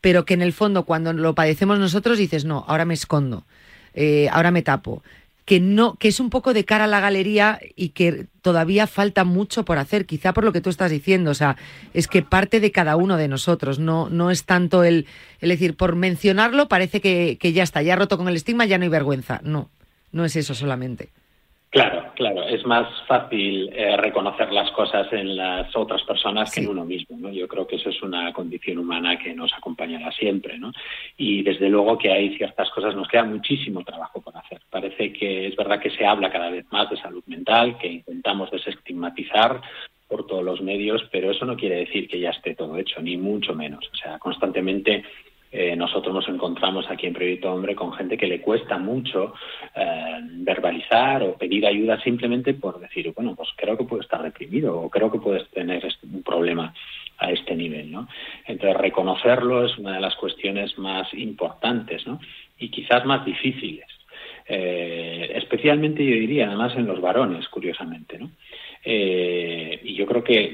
pero que en el fondo cuando lo padecemos nosotros dices, no, ahora me escondo, eh, ahora me tapo, que no, que es un poco de cara a la galería y que todavía falta mucho por hacer, quizá por lo que tú estás diciendo, o sea, es que parte de cada uno de nosotros, no, no es tanto el, el decir, por mencionarlo parece que, que ya está, ya roto con el estigma, ya no hay vergüenza, no, no es eso solamente. Claro, claro, es más fácil eh, reconocer las cosas en las otras personas que en uno mismo, ¿no? Yo creo que eso es una condición humana que nos acompañará siempre, ¿no? Y desde luego que hay ciertas cosas, nos queda muchísimo trabajo por hacer. Parece que es verdad que se habla cada vez más de salud mental, que intentamos desestigmatizar por todos los medios, pero eso no quiere decir que ya esté todo hecho, ni mucho menos. O sea, constantemente eh, nosotros nos encontramos aquí en Proyecto Hombre con gente que le cuesta mucho eh, verbalizar o pedir ayuda simplemente por decir, bueno, pues creo que puedo estar deprimido o creo que puedes tener un problema a este nivel, ¿no? Entonces, reconocerlo es una de las cuestiones más importantes, ¿no? Y quizás más difíciles. Eh, especialmente, yo diría, además en los varones, curiosamente, ¿no? Eh, y yo creo que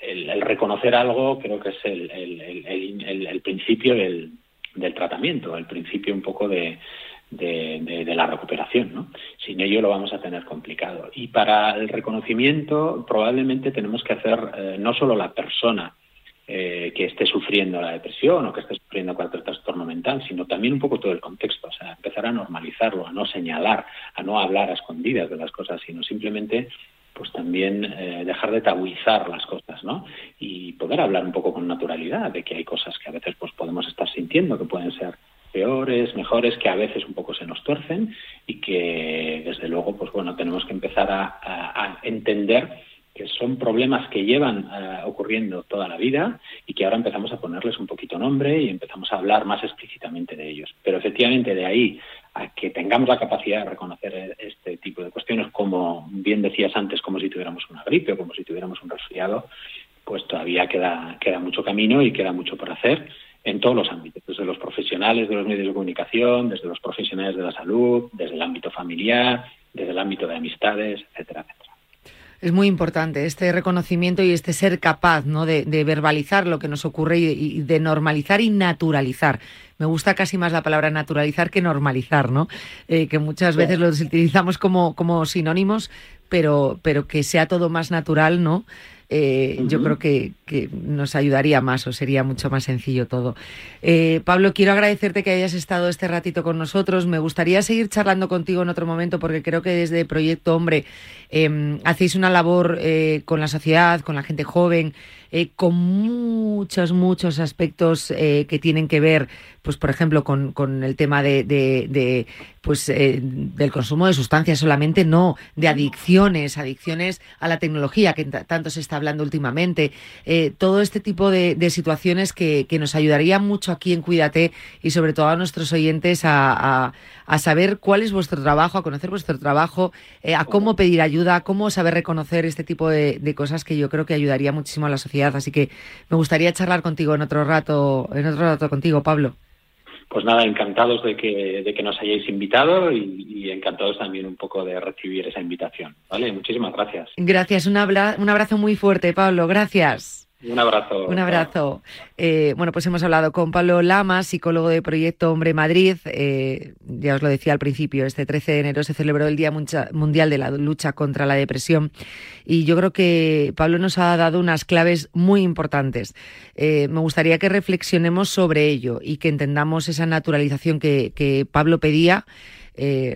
el, reconocer algo creo que es el, principio del, tratamiento, el principio un poco de, la recuperación. ¿no? Sin ello lo vamos a tener complicado. Y para el reconocimiento probablemente tenemos que hacer eh, no solo la persona eh, que esté sufriendo la depresión o que esté sufriendo cualquier trastorno mental, sino también un poco todo el contexto, o sea, empezar a normalizarlo, a no señalar, a no hablar a escondidas de las cosas, sino simplemente pues también eh, dejar de tabuizar las cosas, ¿no? Y poder hablar un poco con naturalidad de que hay cosas que a veces pues podemos estar sintiendo que pueden ser peores, mejores, que a veces un poco se nos tuercen y que desde luego pues bueno tenemos que empezar a entender que son problemas que llevan eh, ocurriendo toda la vida y que ahora empezamos a ponerles un poquito nombre y empezamos a hablar más explícitamente de ellos. Pero efectivamente de ahí a que tengamos la capacidad de reconocer este tipo de cuestiones, como bien decías antes, como si tuviéramos una gripe o como si tuviéramos un resfriado, pues todavía queda, queda mucho camino y queda mucho por hacer en todos los ámbitos, desde los profesionales de los medios de comunicación, desde los profesionales de la salud, desde el ámbito familiar, desde el ámbito de amistades, etcétera, etcétera es muy importante este reconocimiento y este ser capaz ¿no? de, verbalizar lo que nos ocurre y, de normalizar y naturalizar. Me gusta casi más la palabra naturalizar que normalizar, ¿no? Eh, que muchas veces los utilizamos como, como sinónimos, pero, pero que sea todo más natural, ¿no? Eh, yo creo que, nos ayudaría más o sería mucho más sencillo todo. Eh, Pablo, quiero agradecerte que hayas estado este ratito con nosotros. Me gustaría seguir charlando contigo en otro momento porque creo que desde Proyecto Hombre em, hacéis una labor eh, con la sociedad, con la gente joven, con muchos, muchos aspectos que tienen que ver, pues por ejemplo, con, el tema de, pues del consumo de sustancias solamente, no, de adicciones, adicciones a la tecnología que tanto se está hablando últimamente, eh, todo este tipo de, situaciones que, nos ayudaría mucho aquí en Cuídate y sobre todo a nuestros oyentes a, saber cuál es vuestro trabajo, a conocer vuestro trabajo, eh, a cómo pedir ayuda, a cómo saber reconocer este tipo de, cosas que yo creo que ayudaría muchísimo a la sociedad. Así que me gustaría charlar contigo en otro rato, en otro rato contigo, Pablo. Pues nada, encantados de que, de que nos hayáis invitado y, encantados también un poco de recibir esa invitación. ¿Vale? Muchísimas gracias. Gracias, un, un abrazo muy fuerte, Pablo. Gracias. Un abrazo. Un abrazo. Eh, bueno, pues hemos hablado con Pablo Lama, psicólogo de Proyecto Hombre Madrid. Eh, ya os lo decía al principio, este 13 de enero se celebró el Día Mundial de la Lucha contra la Depresión y yo creo que Pablo nos ha dado unas claves muy importantes. Eh, me gustaría que reflexionemos sobre ello y que entendamos esa naturalización que, que Pablo pedía.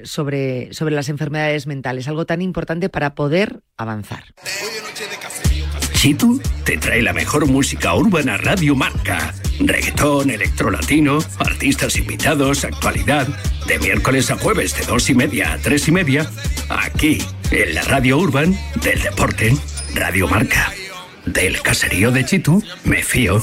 sobre, sobre las enfermedades mentales, algo tan importante para poder avanzar. Chitu te trae la mejor música urbana Radio Marca. Reggaetón, electrolatino, artistas invitados, actualidad. De miércoles a jueves de dos y media a tres y media. Aquí, en la Radio Urban del Deporte. Radio Marca. Del caserío de Chitu, me fío.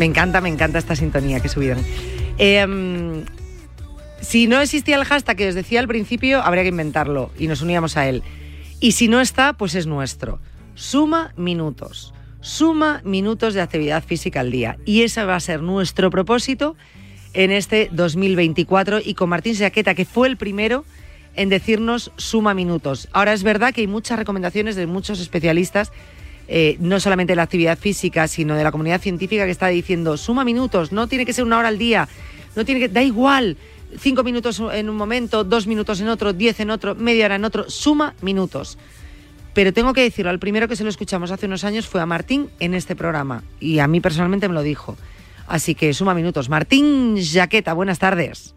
Me encanta, me encanta esta sintonía que subieron. Em, si no existía el hashtag que os decía al principio, habría que inventarlo y nos uníamos a él. Y si no está, pues es nuestro. Suma minutos. Suma minutos de actividad física al día. Y ese va a ser nuestro propósito en este 2024 y con Martín Saqueta, que fue el primero en decirnos suma minutos. Ahora es verdad que hay muchas recomendaciones de muchos especialistas eh, no solamente de la actividad física, sino de la comunidad científica que está diciendo, suma minutos, no tiene que ser una hora al día, no tiene que, da igual, cinco minutos en un momento, dos minutos en otro, diez en otro, media hora en otro, suma minutos. Pero tengo que decirlo, al primero que se lo escuchamos hace unos años fue a Martín en este programa y a mí personalmente me lo dijo. Así que suma minutos. Martín Jaqueta, buenas tardes.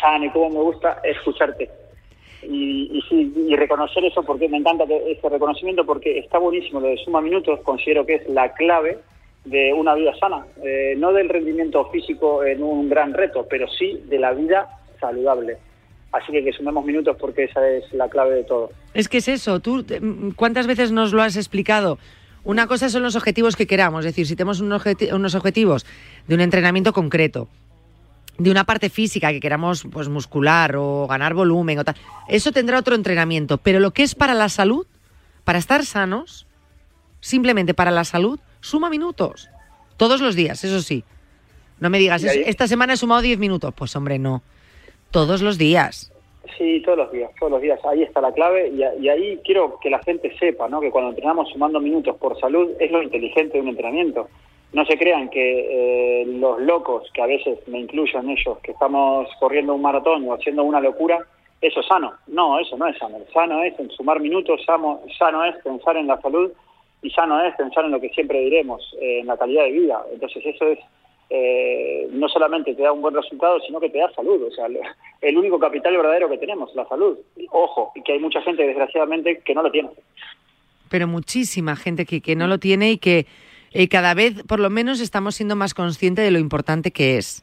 Chani, cómo me gusta escucharte y, y, reconocer eso porque me encanta ese reconocimiento porque está buenísimo lo de suma minutos considero que es la clave de una vida sana eh, no del rendimiento físico en un gran reto pero sí de la vida saludable. Así que que sumemos minutos porque esa es la clave de todo. Es que es eso tú cuántas veces nos lo has explicado una cosa son los objetivos que queramos, es decir, si tenemos unos objetivos de un entrenamiento concreto, de una parte física que queramos pues muscular o ganar volumen o tal, eso tendrá otro entrenamiento, pero lo que es para la salud, para estar sanos, simplemente para la salud, suma minutos. Todos los días, eso sí. No me digas, esta semana he sumado 10 minutos. Pues hombre, no. Todos los días. Sí, todos los días, todos los días. Ahí está la clave y, y, ahí quiero que la gente sepa, ¿no? Que cuando entrenamos sumando minutos por salud es lo inteligente de un entrenamiento no se crean que eh, los locos, que a veces me incluyo en ellos, que estamos corriendo un maratón o haciendo una locura, eso es sano. No, eso no es sano. Sano es en sumar minutos, sano, es pensar en la salud y sano es pensar en lo que siempre diremos, eh, en la calidad de vida. Entonces eso es, eh, no solamente te da un buen resultado, sino que te da salud. O sea, el único capital verdadero que tenemos, la salud. Ojo, y que hay mucha gente, desgraciadamente, que no lo tiene. Pero muchísima gente que, que no lo tiene y que eh, cada vez, por lo menos, estamos siendo más conscientes de lo importante que es.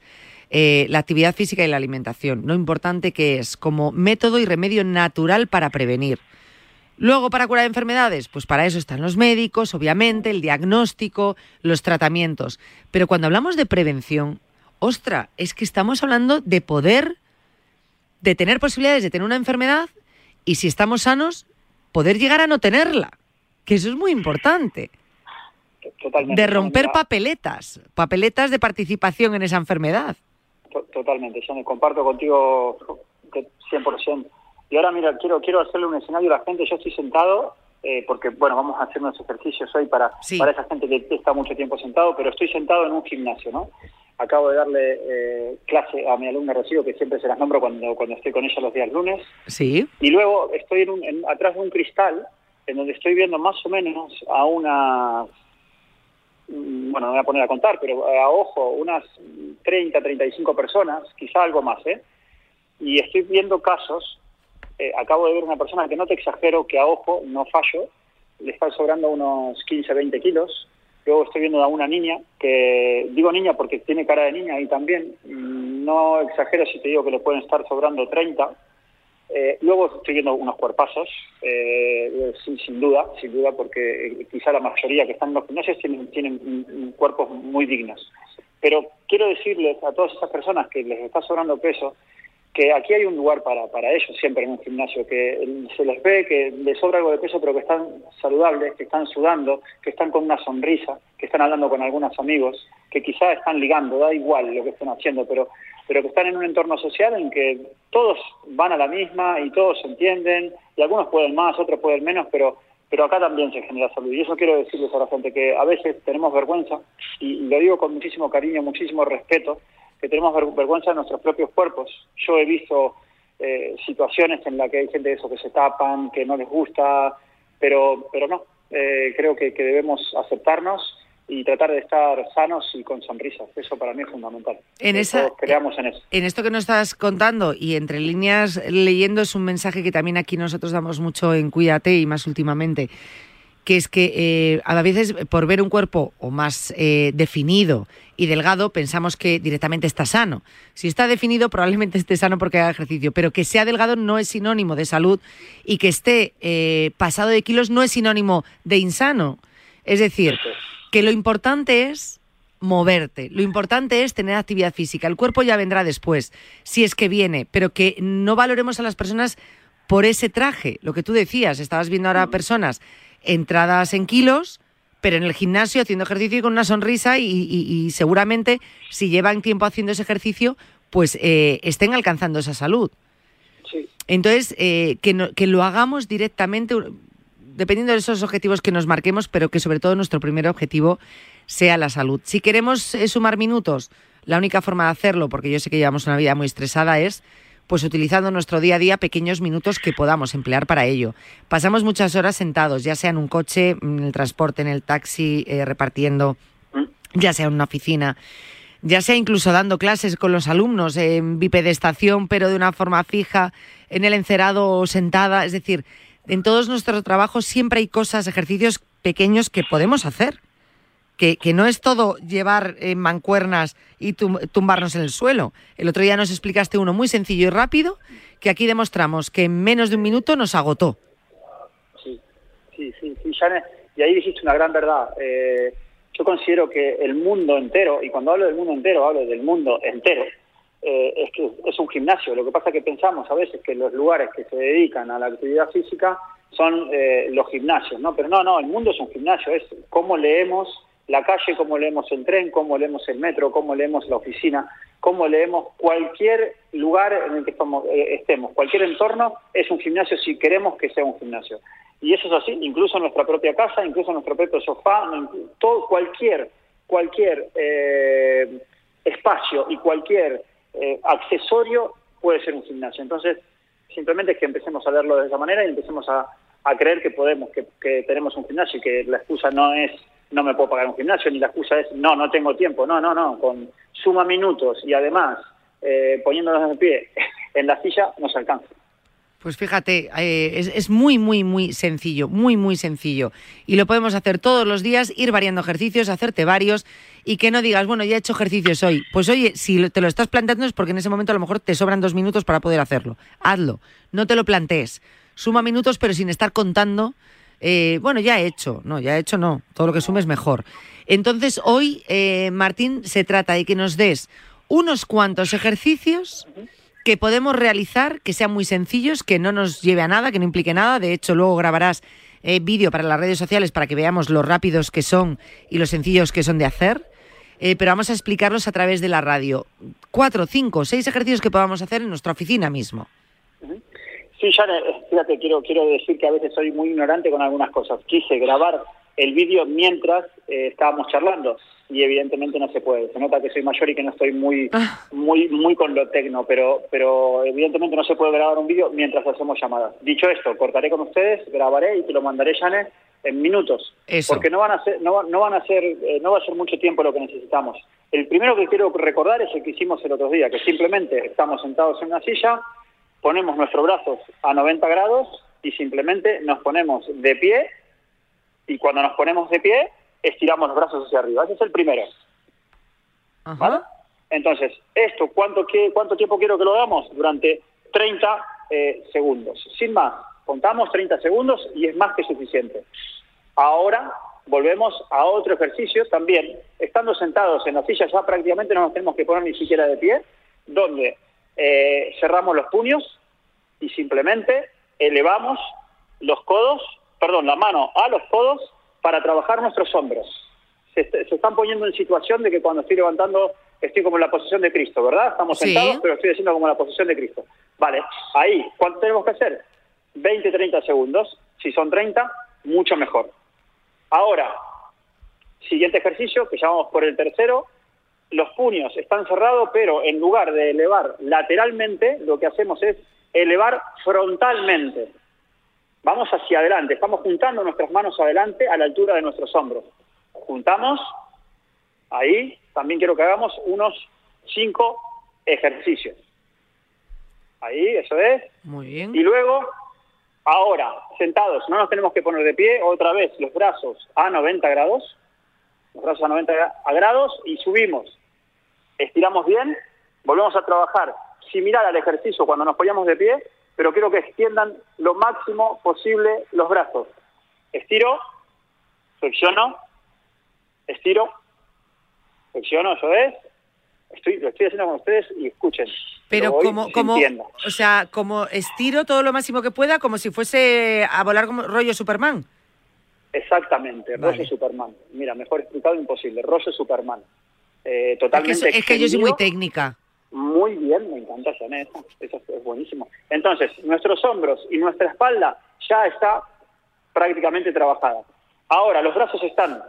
Eh, la actividad física y la alimentación, lo importante que es como método y remedio natural para prevenir. Luego, para curar enfermedades, pues para eso están los médicos, obviamente, el diagnóstico, los tratamientos. Pero cuando hablamos de prevención, ostra, es que estamos hablando de poder, de tener posibilidades de tener una enfermedad y si estamos sanos, poder llegar a no tenerla, que eso es muy importante de romper papeletas, papeletas de participación en esa enfermedad. Totalmente, yo me comparto contigo 100%. Y ahora mira, quiero quiero hacerle un escenario a la gente, yo estoy sentado eh, porque bueno, vamos a hacer unos ejercicios hoy para, para esa gente que está mucho tiempo sentado, pero estoy sentado en un gimnasio, ¿no? Acabo de darle eh, clase a mi alumna Rocío, que siempre se las nombro cuando, cuando estoy con ella los días lunes. Sí. Y luego estoy en un, atrás de un cristal, en donde estoy viendo más o menos a unas, bueno, no voy a poner a contar, pero a ojo, unas 30, 35 personas, quizá algo más, ¿eh? Y estoy viendo casos eh, acabo de ver una persona que no te exagero, que a ojo, no fallo, le están sobrando unos 15, 20 kilos. Luego estoy viendo a una niña, que digo niña porque tiene cara de niña y también, no exagero si te digo que le pueden estar sobrando 30. Eh, luego estoy viendo unos cuerpazos, eh, sin, duda, sin duda, porque quizá la mayoría que están en los gimnasios tienen, tienen cuerpos muy dignos. Pero quiero decirles a todas esas personas que les está sobrando peso, que aquí hay un lugar para, para ellos siempre en un gimnasio, que se les ve que les sobra algo de peso, pero que están saludables, que están sudando, que están con una sonrisa, que están hablando con algunos amigos, que quizás están ligando, da igual lo que estén haciendo, pero, pero que están en un entorno social en que todos van a la misma y todos se entienden, y algunos pueden más, otros pueden menos, pero pero acá también se genera salud. Y eso quiero decirles a la gente, que a veces tenemos vergüenza, y lo digo con muchísimo cariño, muchísimo respeto, que tenemos vergüenza de nuestros propios cuerpos. Yo he visto eh, situaciones en las que hay gente de eso que se tapan, que no les gusta, pero, pero no, eh, creo que, debemos aceptarnos y tratar de estar sanos y con sonrisas. Eso para mí es fundamental. En esa, creamos en eso. En esto que nos estás contando y entre líneas leyendo es un mensaje que también aquí nosotros damos mucho en Cuídate y más últimamente que es que eh, a veces por ver un cuerpo o más eh, definido y delgado pensamos que directamente está sano. Si está definido probablemente esté sano porque haga ejercicio, pero que sea delgado no es sinónimo de salud y que esté eh, pasado de kilos no es sinónimo de insano. Es decir, que lo importante es moverte, lo importante es tener actividad física. El cuerpo ya vendrá después, si es que viene, pero que no valoremos a las personas por ese traje, lo que tú decías, estabas viendo ahora personas entradas en kilos, pero en el gimnasio haciendo ejercicio y con una sonrisa y, seguramente si llevan tiempo haciendo ese ejercicio, pues eh, estén alcanzando esa salud. Entonces, eh, que, que lo hagamos directamente, dependiendo de esos objetivos que nos marquemos, pero que sobre todo nuestro primer objetivo sea la salud. Si queremos eh, sumar minutos, la única forma de hacerlo, porque yo sé que llevamos una vida muy estresada, es pues utilizando nuestro día a día pequeños minutos que podamos emplear para ello. Pasamos muchas horas sentados, ya sea en un coche, en el transporte, en el taxi, eh, repartiendo, ya sea en una oficina, ya sea incluso dando clases con los alumnos en bipedestación, pero de una forma fija, en el encerado o sentada. Es decir, en todos nuestros trabajos siempre hay cosas, ejercicios pequeños que podemos hacer que, no es todo llevar mancuernas y tumbarnos en el suelo. El otro día nos explicaste uno muy sencillo y rápido, que aquí demostramos que en menos de un minuto nos agotó. Sí, sí, sí, sí y ahí dijiste una gran verdad. Eh, yo considero que el mundo entero, y cuando hablo del mundo entero, hablo del mundo entero, eh, es que es un gimnasio. Lo que pasa es que pensamos a veces que los lugares que se dedican a la actividad física son los gimnasios, ¿no? Pero no, no, el mundo es un gimnasio, es cómo leemos la calle, cómo leemos el tren, cómo leemos el metro, cómo leemos la oficina, cómo leemos cualquier lugar en el que eh, estemos, cualquier entorno es un gimnasio si queremos que sea un gimnasio. Y eso es así, incluso en nuestra propia casa, incluso en nuestro propio sofá, todo, cualquier, cualquier eh, espacio y cualquier eh, accesorio puede ser un gimnasio. Entonces, simplemente es que empecemos a verlo de esa manera y empecemos a, creer que podemos, que, que tenemos un gimnasio y que la excusa no es no me puedo pagar un gimnasio, ni la excusa es, no, no tengo tiempo. No, no, no, con suma minutos y además eh, poniéndonos en pie en la silla nos alcanza. Pues fíjate, eh, es, es, muy, muy, muy sencillo, muy, muy sencillo. Y lo podemos hacer todos los días, ir variando ejercicios, hacerte varios y que no digas, bueno, ya he hecho ejercicios hoy. Pues oye, si te lo estás planteando es porque en ese momento a lo mejor te sobran dos minutos para poder hacerlo. Hazlo, no te lo plantees. Suma minutos pero sin estar contando eh, bueno, ya he hecho, no, ya he hecho no, todo lo que sumes mejor. Entonces, hoy, eh, Martín, se trata de que nos des unos cuantos ejercicios que podemos realizar, que sean muy sencillos, que no nos lleve a nada, que no implique nada. De hecho, luego grabarás eh, vídeo para las redes sociales para que veamos lo rápidos que son y lo sencillos que son de hacer. pero vamos a explicarlos a través de la radio. Cuatro, cinco, seis ejercicios que podamos hacer en nuestra oficina mismo. Sí, ya, fíjate, quiero, quiero decir que a veces soy muy ignorante con algunas cosas. Quise grabar el vídeo mientras eh, estábamos charlando y evidentemente no se puede. Se nota que soy mayor y que no estoy muy Ah. muy muy con lo tecno, pero pero evidentemente no se puede grabar un vídeo mientras hacemos llamadas. Dicho esto, cortaré con ustedes, grabaré y te lo mandaré, Janet, en minutos. Eso. Porque no van a ser, no, no van a ser, eh, no va a ser mucho tiempo lo que necesitamos. El primero que quiero recordar es el que hicimos el otro día, que simplemente estamos sentados en una silla, ponemos nuestros brazos a 90 grados y simplemente nos ponemos de pie y cuando nos ponemos de pie estiramos los brazos hacia arriba. Ese es el primero. ¿vale? Entonces, esto, ¿cuánto, qué- ¿cuánto tiempo quiero que lo hagamos? Durante 30 eh, segundos. Sin más, contamos 30 segundos y es más que suficiente. Ahora volvemos a otro ejercicio también, estando sentados en la silla ya prácticamente no nos tenemos que poner ni siquiera de pie, donde eh, cerramos los puños y simplemente elevamos los codos, perdón, la mano a los codos para trabajar nuestros hombros. Se, est- se están poniendo en situación de que cuando estoy levantando estoy como en la posición de Cristo, ¿verdad? Estamos Sí. sentados, pero estoy haciendo como en la posición de Cristo. Vale, ahí, ¿cuánto tenemos que hacer? 20, 30 segundos. Si son 30, mucho mejor. Ahora, siguiente ejercicio, que llamamos por el tercero, los puños están cerrados, pero en lugar de elevar lateralmente, lo que hacemos es elevar frontalmente. Vamos hacia adelante, estamos juntando nuestras manos adelante a la altura de nuestros hombros. Juntamos, ahí, también quiero que hagamos unos cinco ejercicios. Ahí, eso es. Muy bien. Y luego, ahora, sentados, no nos tenemos que poner de pie, otra vez los brazos a 90 grados, los brazos a 90 gra- a grados y subimos. Estiramos bien, volvemos a trabajar similar al ejercicio cuando nos ponemos de pie, pero quiero que extiendan lo máximo posible los brazos. Estiro, flexiono, estiro, flexiono, eso es. Estoy, lo estoy haciendo con ustedes y escuchen. Pero como, como, o sea, como estiro todo lo máximo que pueda, como si fuese a volar como rollo Superman. Exactamente, Vale. rollo Superman. Mira, mejor explicado imposible, rollo Superman. Eh, Es que, totalmente eso- es que yo soy muy técnica. Muy bien, me encanta Janet, eso es buenísimo. Entonces, nuestros hombros y nuestra espalda ya está prácticamente trabajada. Ahora, los brazos están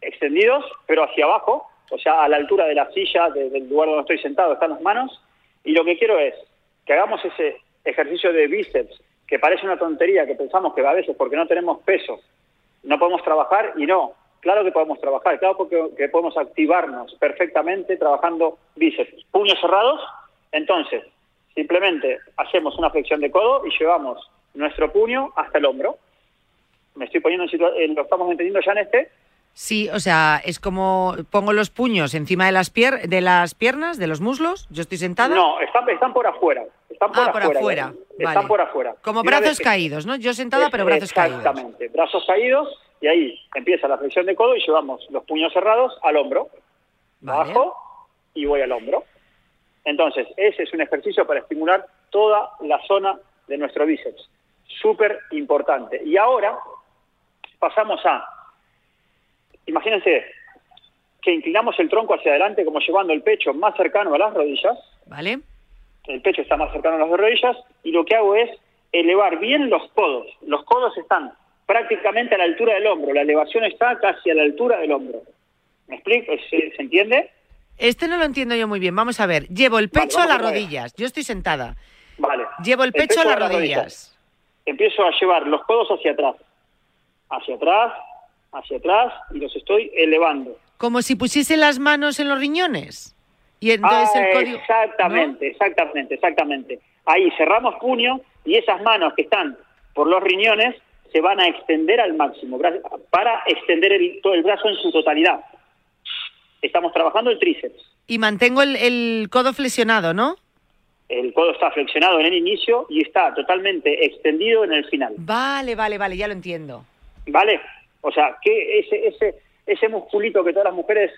extendidos, pero hacia abajo, o sea, a la altura de la silla, de- del lugar donde estoy sentado, están las manos, y lo que quiero es que hagamos ese ejercicio de bíceps, que parece una tontería, que pensamos que a veces porque no tenemos peso, no podemos trabajar, y no, claro que podemos trabajar, claro porque, que podemos activarnos perfectamente trabajando bíceps. Puños cerrados, entonces, simplemente hacemos una flexión de codo y llevamos nuestro puño hasta el hombro. Me estoy poniendo en situación, lo estamos entendiendo ya en este, Sí, o sea, es como pongo los puños encima de las, pier de las piernas, de los muslos, yo estoy sentada. No, están, están por afuera. Están por Ah, por afuera. afuera, Están vale. por afuera. Como brazos que- caídos, ¿no? Yo sentada, pero brazos caídos. Exactamente, brazos caídos y ahí empieza la flexión de codo y llevamos los puños cerrados al hombro. Vale. Bajo y voy al hombro. Entonces, ese es un ejercicio para estimular toda la zona de nuestro bíceps. Súper importante. Y ahora pasamos a, imagínense que inclinamos el tronco hacia adelante como llevando el pecho más cercano a las rodillas ¿Vale? el pecho está más cercano a las rodillas y lo que hago es elevar bien los codos. Los codos están prácticamente a la altura del hombro, la elevación está casi a la altura del hombro. ¿Me explico? ¿Se, se entiende? Este no lo entiendo yo muy bien. Vamos a ver. Llevo el Vale, pecho a las a rodillas. Yo estoy sentada. Vale. Llevo el pecho, a las rodillas. Empiezo a llevar los codos hacia atrás, hacia atrás, hacia atrás y los estoy elevando. Como si pusiese las manos en los riñones. Y entonces Ah, el código. Exactamente, exactamente, exactamente. Ahí cerramos puño y esas manos que están por los riñones se van a extender al máximo para extender el, todo el brazo en su totalidad. Estamos trabajando el tríceps. Y mantengo el, el codo flexionado, ¿no? El codo está flexionado en el inicio y está totalmente extendido en el final. Vale, vale, vale, ya lo entiendo. ¿Vale? O sea, que ese, ese, ese musculito que todas las mujeres,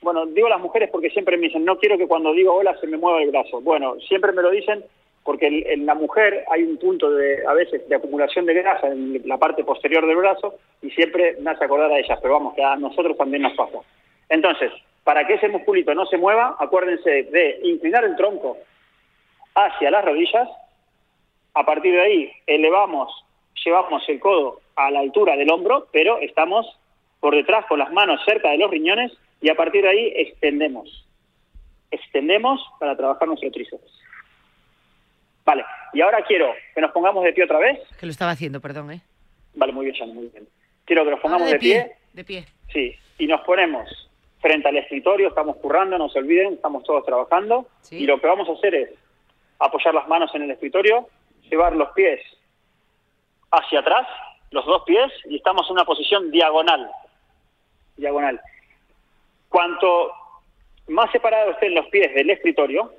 bueno, digo las mujeres porque siempre me dicen, no quiero que cuando digo hola se me mueva el brazo. Bueno, siempre me lo dicen porque en, en la mujer hay un punto de, a veces, de acumulación de grasa en la parte posterior del brazo y siempre me hace acordar a ellas, pero vamos, que a nosotros también nos pasa. Entonces, para que ese musculito no se mueva, acuérdense de inclinar el tronco hacia las rodillas, A partir de ahí elevamos, llevamos el codo a la altura del hombro, pero estamos por detrás con las manos cerca de los riñones y a partir de ahí extendemos. Extendemos para trabajar nuestro tríceps. Vale, y ahora quiero que nos pongamos de pie otra vez. Que lo estaba haciendo, perdón, ¿eh? Vale, muy bien, Shani, muy bien. Quiero que nos pongamos Ahora de, pie. De pie. Sí, y nos ponemos frente al escritorio, estamos currando, no se olviden, estamos todos trabajando. Sí. Y lo que vamos a hacer es apoyar las manos en el escritorio, llevar los pies hacia atrás, los dos pies, y estamos en una posición diagonal. Diagonal. Cuanto más separados estén los pies del escritorio,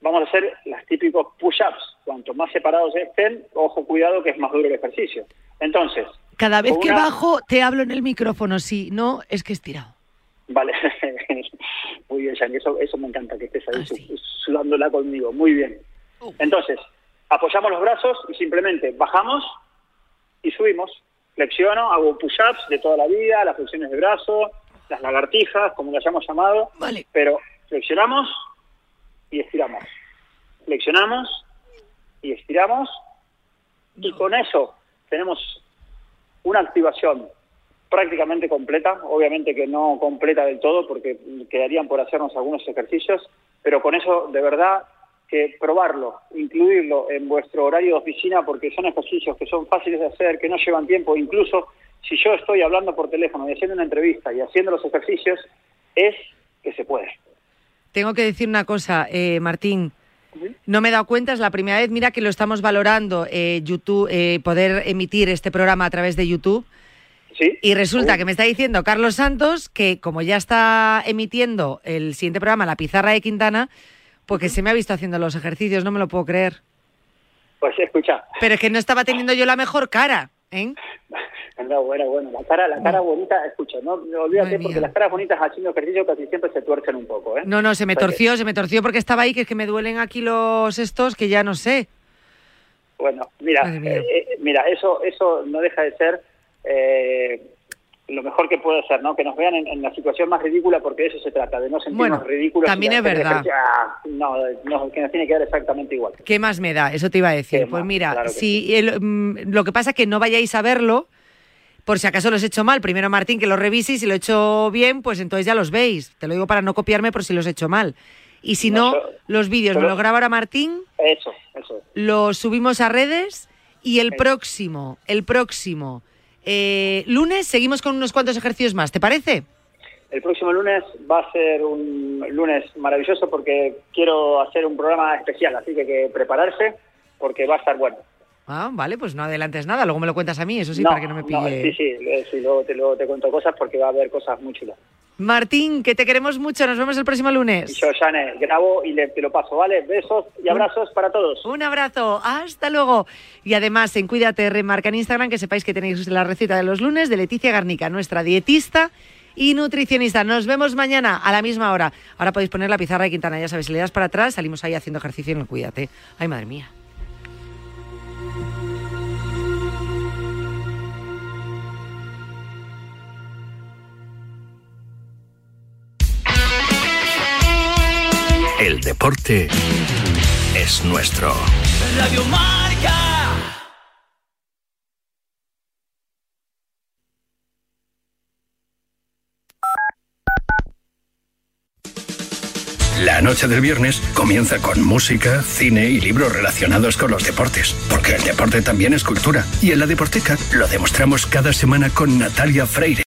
vamos a hacer las típicos push-ups. Cuanto más separados estén, ojo, cuidado, que es más duro el ejercicio. Entonces, Cada vez con que una- bajo te hablo en el micrófono, si no, es que estirado. Vale, muy bien, Shani, eso, eso me encanta, que estés ahí Ah, sí. su- sudándola conmigo, muy bien. Uh. Entonces, apoyamos los brazos y simplemente bajamos y subimos. Flexiono, hago push-ups de toda la vida, las flexiones de brazo, las lagartijas, como las hayamos llamado, Vale. pero flexionamos y estiramos. Flexionamos y estiramos y con eso tenemos una activación prácticamente completa, obviamente que no completa del todo porque quedarían por hacernos algunos ejercicios, pero con eso de verdad que probarlo, incluirlo en vuestro horario de oficina porque son ejercicios que son fáciles de hacer, que no llevan tiempo, incluso si yo estoy hablando por teléfono y haciendo una entrevista y haciendo los ejercicios, es que se puede. Tengo que decir una cosa, eh, Martín. No me he dado cuenta, es la primera vez, mira que lo estamos valorando, eh, YouTube, eh, poder emitir este programa a través de YouTube. ¿Sí? Y resulta que me está diciendo Carlos Santos que como ya está emitiendo el siguiente programa, La Pizarra de Quintana, porque se me ha visto haciendo los ejercicios, no me lo puedo creer. Pues escucha, Pero es que no estaba teniendo yo la mejor cara, ¿eh? anda bueno, bueno, la cara, la cara bonita, escucha, no, olvídate porque las caras bonitas haciendo ejercicio casi siempre se tuercen un poco, ¿eh? No, no, se me que- torció, se me torció porque estaba ahí, que es que me duelen aquí los estos, que ya no sé. Bueno, mira, eh, eh, mira, eso, eso no deja de ser eh, lo mejor que puede ser, ¿no? Que nos vean en, en la situación más ridícula, porque de eso se trata, de no sentirnos Bueno, ridículos. también es verdad. Ah, no, no, que nos tiene que dar exactamente igual. ¿Qué más me da? Eso te iba a decir. ¿Qué Pues más? mira, Claro si el, mm, lo que pasa es que no vayáis a verlo, por si acaso los he hecho mal. Primero Martín, que lo revise y si lo he hecho bien, pues entonces ya los veis. Te lo digo para no copiarme por si los he hecho mal. Y si no, No, yo- los vídeos me los graba ahora Martín, Eso, eso. los subimos a redes y el próximo, el próximo eh, lunes seguimos con unos cuantos ejercicios más. ¿Te parece? El próximo lunes va a ser un lunes maravilloso porque quiero hacer un programa especial, así que hay que prepararse porque va a estar bueno. Ah, vale, pues no adelantes nada. Luego me lo cuentas a mí, eso sí, No, para que no me pille. sí, sí, eh, sí, luego te, luego te cuento cosas porque va a haber cosas muy chulas. Martín, que te queremos mucho. Nos vemos el próximo Y lunes. yo, Jane, grabo y le, te lo paso, ¿vale? Besos y abrazos para todos. Un abrazo, hasta luego. Y además, en Cuídate remarca en Instagram que sepáis que tenéis la receta de los lunes de Leticia Garnica, nuestra dietista y nutricionista. Nos vemos mañana a la misma hora. Ahora podéis poner la pizarra de Quintana, ya sabéis, si le das para atrás, salimos ahí haciendo ejercicio en el Cuídate. Ay, madre mía. El deporte es nuestro. Radio Marca. La noche del viernes comienza con música, cine y libros relacionados con los deportes, porque el deporte también es cultura. Y en la Deporteca lo demostramos cada semana con Natalia Freire.